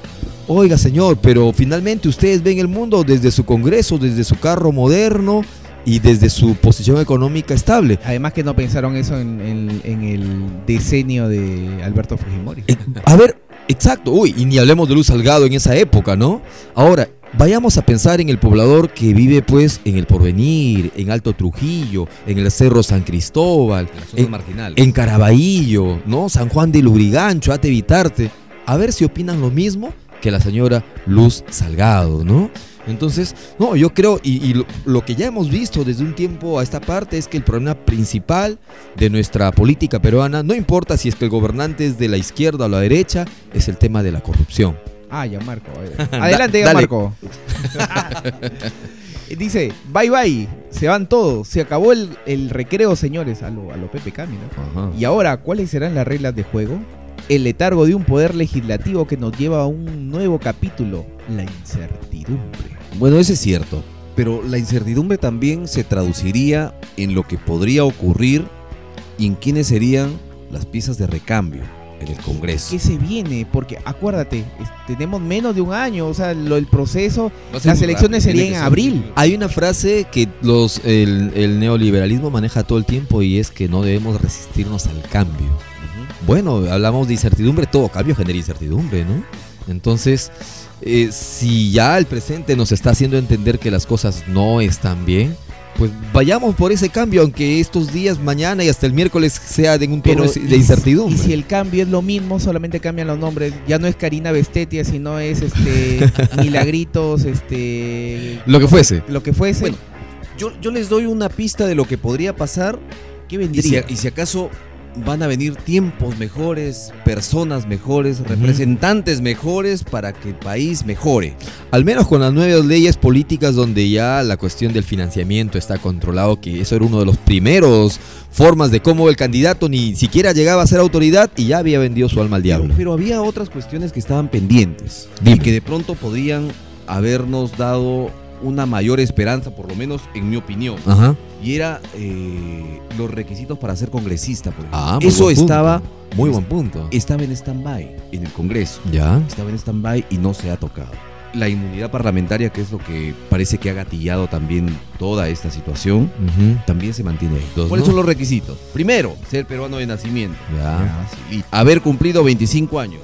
S3: Oiga, señor, pero finalmente ustedes ven el mundo desde su Congreso, desde su carro moderno y desde su posición económica estable.
S2: Además que no pensaron eso en, en- en el decenio de Alberto Fujimori.
S3: Eh, A ver, exacto, uy, y ni hablemos de Luz Salgado en esa época, ¿no? Ahora, vayamos a pensar en el poblador que vive pues en el Porvenir, en Alto Trujillo, en el Cerro San Cristóbal, en,
S4: marginales.
S3: en Caraballo, ¿no? San Juan de Lurigancho, Ate Vitarte. A ver si opinan lo mismo que la señora Luz Salgado, ¿no? Entonces, no, yo creo, y, y lo, lo que ya hemos visto desde un tiempo a esta parte es que el problema principal de nuestra política peruana, no importa si es que el gobernante es de la izquierda o la derecha, es el tema de la corrupción.
S2: Ah, ya Marco. <laughs> Adelante, ya. Marco. <laughs> Dice, bye bye, se van todos, se acabó el, el recreo, señores, a lo, a lo Pepe Cami, ¿no? Y ahora, ¿cuáles serán las reglas de juego? El letargo de un poder legislativo que nos lleva a un nuevo capítulo, la incertidumbre.
S4: Bueno, eso es cierto. Pero la incertidumbre también se traduciría en lo que podría ocurrir y en quiénes serían las piezas de recambio en el Congreso.
S2: ¿Qué se viene? Porque acuérdate, tenemos menos de un año, o sea, lo, el proceso, las elecciones
S4: rápido,
S2: serían en abril.
S3: Hay una frase que los, el, el neoliberalismo maneja todo el tiempo y es que no debemos resistirnos al cambio.
S4: Ujú.
S3: Bueno, hablamos de incertidumbre, todo cambio genera incertidumbre, ¿no? Entonces, eh, si ya el presente nos está haciendo entender que las cosas no están bien, pues vayamos por ese cambio, aunque estos días, mañana y hasta el miércoles sea de un tono de- incertidumbre.
S2: Y si el cambio es lo mismo, solamente cambian los nombres. Ya no es Karina Bestetia, sino es este <laughs> Milagritos, este
S3: Lo que fuese.
S2: lo que fuese.
S4: Bueno, Yo, yo les doy una pista de lo que podría pasar
S2: ¿Qué
S4: y si,
S2: vendría?
S4: y si acaso van a venir tiempos mejores, personas mejores, representantes mejores para que el país mejore.
S3: Al menos con las nuevas leyes políticas donde ya la cuestión del financiamiento está controlado, que eso era uno de los primeros formas de cómo el candidato ni siquiera llegaba a ser autoridad y ya había vendido su alma al diablo.
S4: pero había otras cuestiones que estaban pendientes
S3: Dime.
S4: y que de pronto podrían habernos dado una mayor esperanza, por lo menos en mi opinión.
S3: Ajá.
S4: Y era eh, los requisitos para ser congresista. Por ejemplo.
S3: Ah, muy
S4: Eso
S3: buen punto.
S4: estaba,
S3: Muy buen punto.
S4: estaba en stand-by en el Congreso.
S3: Ya.
S4: Estaba en stand-by y no se ha tocado. La inmunidad parlamentaria, que es lo que parece que ha gatillado también toda esta situación, también se mantiene ahí. ¿Cuáles
S3: ¿no?
S4: son los requisitos? Primero, ser peruano de nacimiento.
S3: Ya.
S4: Y haber cumplido 25 años.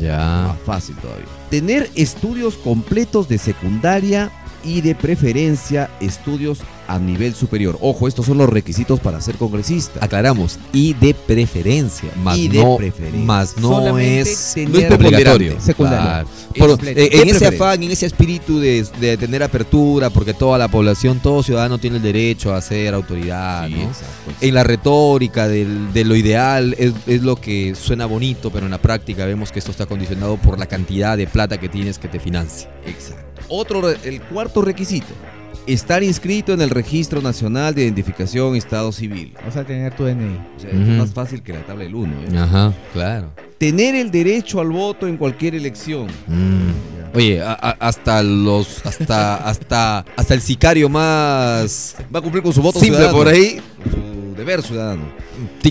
S3: Ya.
S4: Más fácil todavía. Tener estudios completos de secundaria y de preferencia estudios a nivel superior. Ojo, estos son los requisitos para ser congresista.
S3: Aclaramos. Y de preferencia. Más
S4: Y de
S3: no,
S4: preferencia.
S3: más no
S2: Solamente
S3: es, no es obligatorio.
S2: secundario.
S3: Claro. Por- eh, en ese afán, en ese espíritu de, de tener apertura, porque toda la población, todo ciudadano tiene el derecho a ser autoridad.
S4: Sí,
S3: ¿no?
S4: exacto.
S3: En la retórica del- de lo ideal es, es lo que suena bonito, pero en la práctica vemos que esto está condicionado por la cantidad de plata que tienes que te financie.
S4: Exacto. Otro, re- el cuarto requisito. Estar inscrito en el Registro Nacional de Identificación Estado Civil.
S2: O sea, tener tu DNI.
S4: O sea, es más fácil que la tabla del 1.
S3: Ajá, claro.
S4: Tener el derecho al voto en cualquier elección.
S3: Mm. Oye, a- a- hasta los, hasta, <laughs> hasta, hasta el sicario más
S4: Va a cumplir con su voto
S3: simple
S4: ciudadano.
S3: por ahí
S4: Con su deber ciudadano.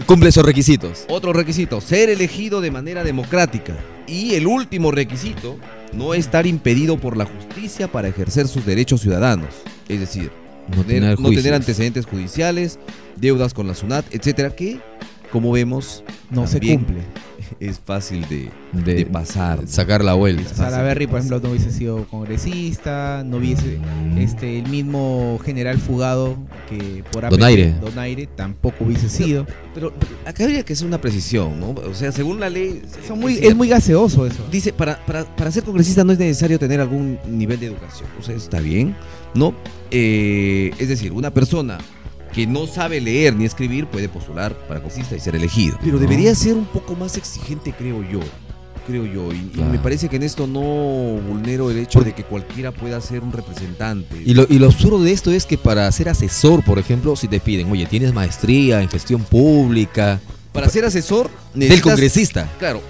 S3: cumple esos requisitos.
S4: Otro requisito, ser elegido de manera democrática. Y el último requisito, no estar impedido por la justicia para ejercer sus derechos ciudadanos. Es decir,
S3: No
S4: tener,
S3: tener,
S4: no tener antecedentes judiciales, deudas con la SUNAT, etcétera, que, como vemos,
S2: No se cumple.
S4: Es fácil de,
S3: de,
S4: de pasar.
S3: sacar la vuelta.
S2: Salaverry, por ejemplo, no hubiese sido congresista, no hubiese este el mismo general fugado que por APP,
S3: Donaire.
S2: Donaire tampoco hubiese sido.
S4: Pero, pero acá habría que hacer una precisión, ¿no? O sea, según la ley...
S2: Son muy,
S4: decía,
S2: es muy gaseoso eso.
S4: Dice, para, para, para ser congresista no es necesario tener algún nivel de educación. O sea, está bien, ¿no? Eh, es decir, una persona que no sabe leer ni escribir puede postular para congresista y ser elegido. Pero debería ser un poco más exigente, creo yo. Creo yo. Y, me parece que en esto no vulnero el hecho de que cualquiera pueda ser un representante.
S3: Y lo, y lo absurdo de esto es que para ser asesor, por ejemplo, si te piden, oye, tienes maestría en gestión pública,
S4: para ser asesor
S3: del congresista.
S4: Claro,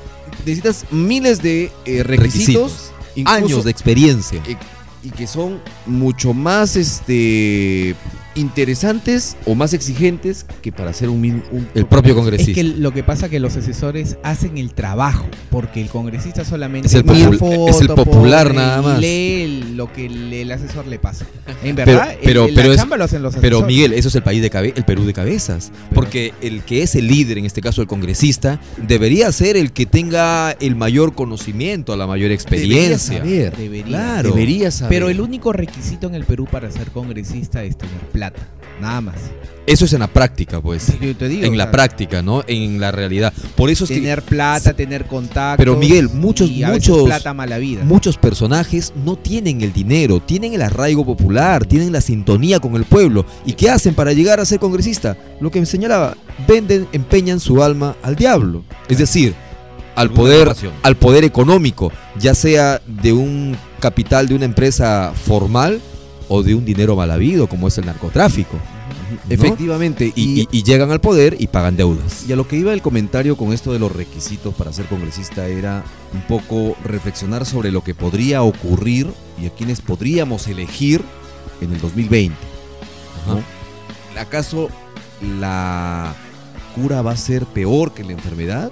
S4: necesitas miles de eh, requisitos,
S3: Requisitos.
S4: Incluso-
S3: años de experiencia.
S4: eh, y que son mucho más este interesantes o más exigentes que para hacer un, un-
S3: El propio
S2: Es
S3: congresista.
S2: que lo que pasa es que los asesores hacen el trabajo, porque el congresista solamente
S3: Es el popul-
S2: foto,
S3: es el popular nada más.
S2: lee el- lo que el, el asesor le pasa. <laughs> En
S3: Pero-
S2: verdad,
S3: pero-
S2: el-
S3: pero
S2: la
S3: es-
S2: chamba lo hacen los
S3: Pero
S2: asesores.
S3: Miguel, eso es el país de cabe- el Perú de cabezas, porque el que es el líder, en este caso el congresista, debería ser el que tenga el mayor conocimiento, la mayor experiencia.
S4: Debería saber.
S2: Debería.
S3: Claro.
S4: Debería saber.
S2: Pero el único requisito en el Perú para ser congresista es tener plata, nada más.
S3: Eso es en la práctica, pues.
S2: Yo te digo,
S3: En la práctica, ¿no? En la realidad. Por eso es que
S2: tener plata, tener contactos.
S3: Pero, Miguel, muchos-
S2: y a veces
S3: muchos-
S2: plata mala vida.
S3: muchos personajes no tienen el dinero, tienen el arraigo popular, tienen la sintonía con el pueblo. ¿Y qué hacen para llegar a ser congresista? Lo que me señalaba, venden, empeñan su alma al diablo. Es decir, al poder, al poder económico, ya sea de un capital de una empresa formal o de un dinero mal habido, como es el narcotráfico. ¿no?
S4: Efectivamente.
S3: Y, y- y llegan al poder y pagan deudas.
S4: Y a lo que iba el comentario con esto de los requisitos para ser congresista era un poco reflexionar sobre lo que podría ocurrir y a quienes podríamos elegir en el 2020. ¿no? ¿Acaso la cura va a ser peor que la enfermedad?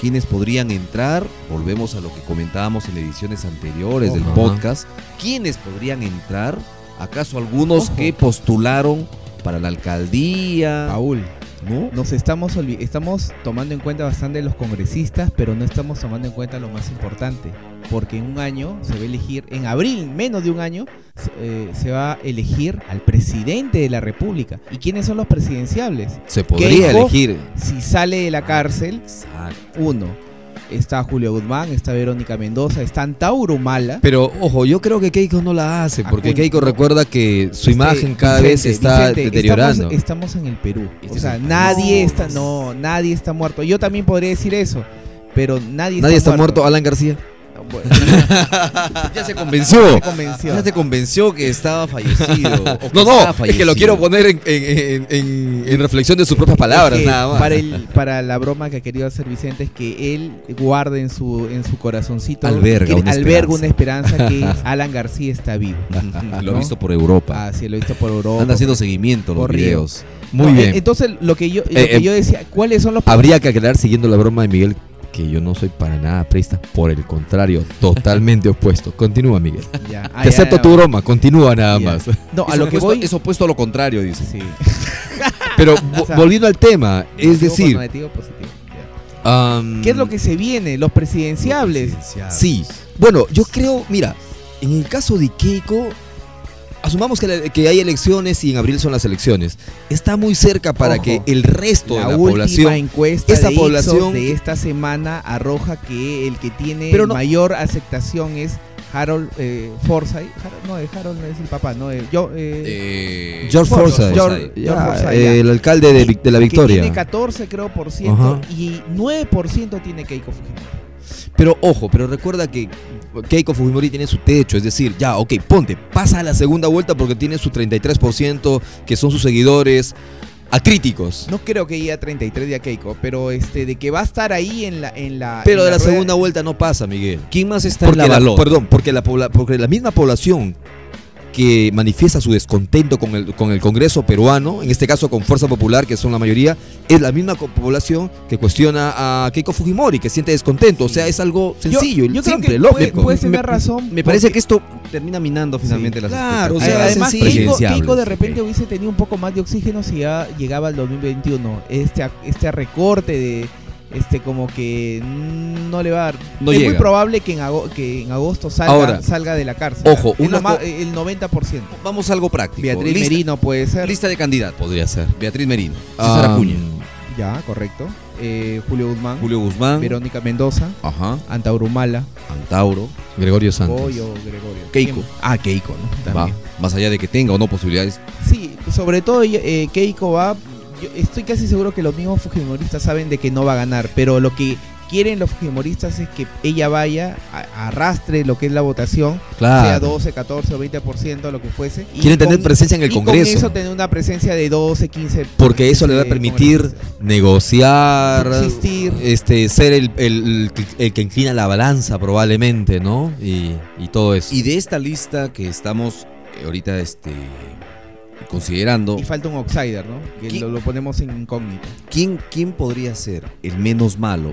S4: ¿Quiénes podrían entrar? Volvemos a lo que comentábamos en ediciones anteriores del
S3: Ajá.
S4: podcast. ¿Quiénes podrían entrar? ¿Acaso algunos
S2: Ojo.
S4: que postularon para la alcaldía?
S2: Paul,
S4: ¿No?
S2: nos estamos estamos tomando en cuenta bastante los congresistas, pero no estamos tomando en cuenta lo más importante, porque en un año se va a elegir, en abril, menos de un año, se, eh, se va a elegir al presidente de la República. ¿Y quiénes son los presidenciables?
S3: Se podría
S2: Keiko,
S3: elegir.
S2: Si sale de la cárcel, uno, está Julio Guzmán, está Verónica Mendoza, está Antauro Humala.
S3: Pero ojo, yo creo que Keiko no la hace, porque Keiko recuerda que su
S2: Este,
S3: imagen cada
S2: Vicente,
S3: vez se está
S2: Vicente,
S3: deteriorando.
S2: Estamos, estamos en el Perú.
S4: Este
S2: o sea, nadie está, no, nadie está muerto. Yo también podría decir eso, pero nadie,
S3: Nadie está muerto, Alan García.
S2: Bueno, <laughs>
S4: Ya se convenció.
S2: se convenció.
S4: Ya se convenció que estaba fallecido. o que
S3: No, no, es que lo quiero poner en, en- en- en- en reflexión de sus propias palabras,
S2: Es que
S3: nada más.
S2: Para, el, para la broma que ha querido hacer Vicente es que él guarda en su, en su corazoncito
S4: Alberga una
S2: alberga
S4: esperanza.
S2: una esperanza que <laughs> Alan García está vivo.
S4: Lo he
S2: ¿no?
S4: visto por Europa.
S2: Ah, sí, lo he visto por Europa.
S4: Anda haciendo seguimiento los videos.
S3: Muy
S2: No,
S3: bien.
S2: eh, Entonces, lo que yo, lo
S3: Eh,
S2: que
S3: eh,
S2: yo decía, ¿cuáles son los
S3: Habría que aclarar, siguiendo la broma de Miguel, que yo no soy para nada presta. Por el contrario, totalmente <laughs> opuesto. Continúa, Miguel.
S2: Ya, ah,
S3: Te
S2: ya,
S3: acepto
S2: ya,
S3: tu broma, continúa nada
S2: Ya.
S3: más.
S2: No, a
S4: Es
S2: lo que
S4: opuesto-
S2: voy.
S4: Es opuesto a lo contrario, dice.
S2: Sí. <laughs>
S3: Pero vo-
S2: O sea,
S3: volviendo al tema, es decir,
S2: positivo. ¿Qué es lo que se viene? Los presidenciables.
S3: Sí. Bueno, yo creo, mira, en el caso de Keiko, asumamos que, la- que hay elecciones y en abril son las elecciones. Está muy cerca para
S2: Ojo,
S3: que el resto
S2: La,
S3: de la
S2: última
S3: población
S2: encuesta
S3: esa
S2: de
S3: población
S2: de
S3: que-
S2: esta semana arroja que el que tiene
S3: Pero no-
S2: mayor aceptación es Harold eh, Forsyth. Harold- no, eh, Harold no es el papá, no. eh, yo, eh,
S4: Eh,
S3: George Forsyth,
S2: George-
S3: ya,
S2: George Forsyth,
S3: eh, el alcalde de, Vic- de la
S2: que
S3: Victoria.
S2: tiene 14 creo por ciento
S3: Ajá.
S2: y 9% tiene Keiko Fujimori.
S3: Pero ojo, pero recuerda que Keiko Fujimori tiene su techo, es decir, ya, ok, ponte, pasa a la segunda vuelta porque tiene su 33%, que son sus seguidores acríticos.
S2: No creo que llegue a 33 de a Keiko, pero este de que va a estar ahí en la en la
S3: Pero
S2: en
S3: de la
S2: rueda-
S3: segunda vuelta no pasa, Miguel.
S4: ¿Quién más está
S3: Porque
S4: en la
S3: la,
S4: balota?
S3: perdón, porque la, porque la misma población que manifiesta su descontento con el, con el Congreso peruano, en este caso con Fuerza Popular, que son la mayoría, es la misma población que cuestiona a Keiko Fujimori, que siente descontento. O sea, es algo sencillo,
S2: yo,
S3: simple,
S2: que
S3: lógico.
S2: puede- puedes tener
S4: Me-
S2: razón.
S4: Me parece que esto termina minando finalmente las
S3: claro, o sea,
S2: además
S3: sencillo.
S2: Keiko. Keiko de repente hubiese tenido un poco más de oxígeno si ya llegaba al 2021. Este, a- este recorte de este como que mm, no le va a dar.
S4: No
S2: es muy probable que en, ago- que en agosto salga,
S3: Ahora,
S2: salga de la cárcel.
S3: ojo, una
S2: lo más- el 90%.
S4: Vamos a algo práctico.
S2: Beatriz
S4: lista,
S2: Merino puede ser.
S4: lista de candidatos.
S3: Podría ser.
S4: Beatriz Merino. César
S3: Ah,
S4: Acuña.
S2: Ya, correcto. Eh, Julio Guzmán.
S4: Julio Guzmán.
S2: Verónica Mendoza.
S4: Ajá.
S2: Antaurumala.
S4: Antauro.
S3: Gregorio Santos.
S2: Goyo, Gregorio.
S4: Keiko.
S2: ¿Quién? Ah, Keiko, ¿no?
S4: Va.
S2: También.
S4: Más allá de que tenga o no posibilidades.
S2: Sí, sobre todo eh, Keiko va. Yo estoy casi seguro que los mismos Fujimoristas saben de que no va a ganar, pero lo que quieren los fujimoristas es que ella vaya, a- arrastre lo que es la votación,
S3: Claro.
S2: sea 12, 14 o 20%, lo que fuese. y
S3: Quieren tener
S2: con-
S3: presencia en el
S2: y
S3: Congreso.
S2: con eso tener una presencia de 12, 15.
S3: Porque eso le va a permitir negociar,
S2: Subsistir.
S3: este, ser el, el- el- el que inclina la balanza probablemente, ¿no? Y, y todo eso.
S4: Y de esta lista que estamos eh, ahorita este, considerando,
S2: Y falta un outsider, ¿no? Que
S4: ¿Qui-
S2: lo, lo ponemos en incógnito.
S4: ¿quién, ¿quién podría ser el menos malo?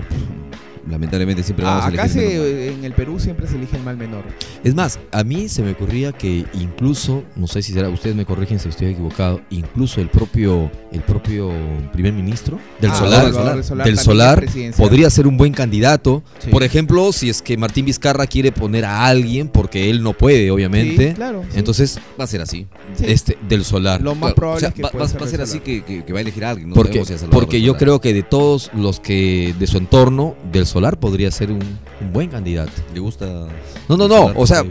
S4: Lamentablemente siempre vamos
S2: Ah,
S4: a
S2: acá
S4: elegir el
S2: se, en el Perú siempre se elige el mal menor.
S3: Es más, a mí se me ocurría que incluso, no sé si será, ustedes me corrigen si estoy equivocado, incluso el propio, el propio primer ministro del
S2: Ah,
S3: Solar,
S2: Salvador
S3: del
S2: Solar
S3: podría ser un buen candidato.
S2: Sí.
S3: Por ejemplo, si es que Martín Vizcarra quiere poner a alguien, porque él no puede, obviamente.
S2: Sí, claro. sí.
S3: Entonces,
S4: Va a ser así.
S2: Sí.
S3: este, del Solar.
S2: lo más probable
S4: o sea,
S2: es que
S4: va,
S2: pueda
S4: va-
S2: ser
S4: va a ser así que, que- que va a elegir a alguien. No
S3: porque
S4: a
S3: porque yo creo que de todos los que de su entorno, del Solar podría ser un, un buen candidato.
S4: le gusta.
S3: No, no, no. O sea,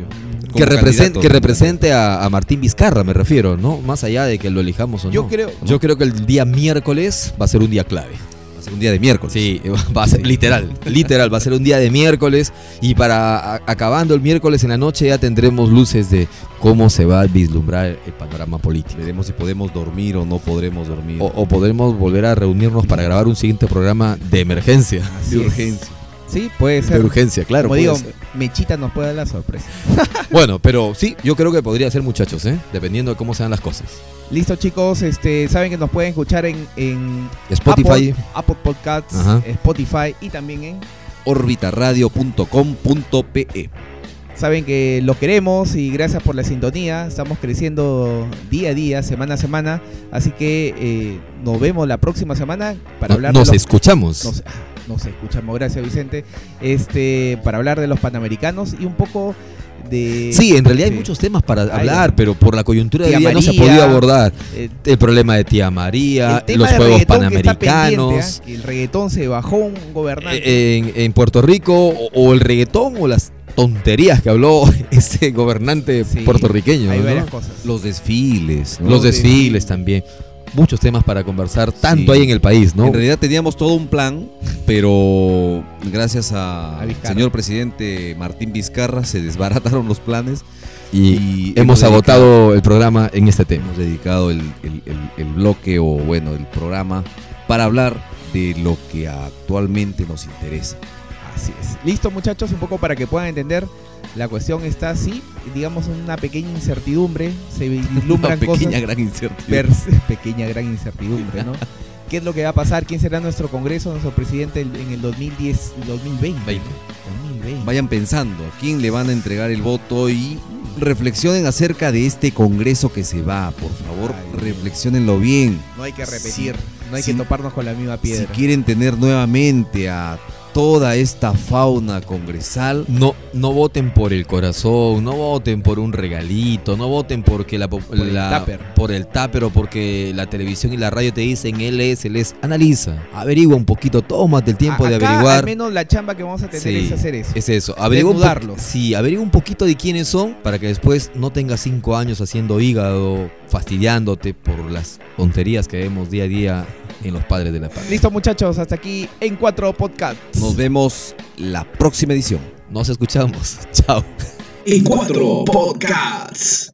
S3: que, represente, que represente a, a Martín Vizcarra, me refiero, ¿no? Más allá de que lo elijamos o
S2: Yo
S3: no.
S2: creo-
S3: Yo creo que el día miércoles va a ser un día clave.
S4: Va a ser un día de miércoles.
S3: Sí, <laughs> va a ser literal, literal, va a ser un día de miércoles y para a- acabando el miércoles en la noche ya tendremos luces de cómo se va a vislumbrar el panorama político.
S4: Veremos si podemos dormir o no podremos dormir.
S3: O, o podremos volver a reunirnos para grabar un siguiente programa de emergencia.
S2: Así
S4: de urgencia.
S2: Sí, puede
S3: De
S2: ser.
S3: urgencia, claro.
S2: Como digo,
S3: ser.
S2: Mechita nos puede dar la sorpresa. <laughs>
S3: Bueno, pero sí, yo creo que podría ser muchachos, ¿eh? Dependiendo de cómo sean las cosas.
S2: Listo, chicos. Este, saben que nos pueden escuchar en, en
S3: Spotify.
S2: Apple, Apple Podcasts,
S3: Ajá.
S2: Spotify y también en.
S4: orbitaradio.com.pe
S2: Saben que lo queremos y gracias por la sintonía. Estamos creciendo día a día, semana a semana. Así que eh, nos vemos la próxima semana para
S3: No-
S2: hablar de
S3: nos
S2: los-
S3: escuchamos.
S2: nos, nos escuchamos, gracias Vicente. Este, para hablar de los panamericanos y un poco de.
S3: Sí, en realidad hay
S2: de-
S3: muchos temas para hablar, pero por la coyuntura de
S2: Tía
S3: día no se ha
S2: María.
S3: podido abordar.
S2: eh,
S3: El problema de Tía María,
S2: el
S3: los Juegos
S2: que
S3: Panamericanos,
S2: ¿ah? que el reggaetón se bajó un gobernante.
S3: eh, en, en Puerto Rico, o, o el reggaetón, o las tonterías que habló <laughs> ese gobernante
S2: Sí,
S3: puertorriqueño.
S2: hay
S3: ¿no?
S2: varias cosas.
S4: Los desfiles. ¿no?
S3: Los
S2: de-
S3: desfiles también. Muchos temas para conversar, tanto
S4: Sí.
S3: hay en el país, ¿no?
S4: En realidad teníamos todo un plan, pero gracias
S2: A
S4: al señor presidente Martín Vizcarra se desbarataron los planes
S3: y, hemos
S4: hemos
S3: agotado el programa en este tema.
S4: Hemos dedicado el, el- el- el bloque o bueno, el programa para hablar de lo que actualmente nos interesa.
S2: Así es. Listo, muchachos, un poco para que puedan entender. La cuestión está así, digamos, una pequeña incertidumbre. Se vislumbran
S4: Una pequeña
S2: cosas.
S4: gran incertidumbre.
S2: pequeña gran incertidumbre, ¿no? <laughs> ¿Qué es lo que va a pasar? ¿Quién será nuestro Congreso, nuestro presidente en en el 2010, 2020?
S3: Veinte.
S2: 2020.
S4: Vayan pensando a quién le van a entregar el voto y reflexionen acerca de este Congreso que se va. Por favor,
S2: Ay.
S4: reflexionenlo bien.
S2: No hay que repetir, no hay que toparnos con la misma
S4: Si
S2: piedra.
S4: quieren tener nuevamente a toda esta fauna congresal,
S3: No, no voten por el corazón, no voten por un regalito, no voten porque la, po-
S2: Por el
S3: la- por el tupper o porque la televisión y la radio te dicen él es, él es. Analiza, averigua un poquito, tómate el tiempo
S2: A-
S3: de
S2: acá,
S3: averiguar.
S2: Al menos la chamba que vamos a tener
S3: Sí,
S2: es hacer eso.
S3: Es eso, averigua sí, averigua un poquito de quiénes son para que después no tengas cinco años haciendo hígado, fastidiándote por las tonterías que vemos día a día en los padres de la paz.
S2: Listo, muchachos, hasta aquí en cuatro podcasts.
S4: nos vemos la próxima edición.
S3: Nos escuchamos. <laughs> Chao.
S1: En cuatro podcasts.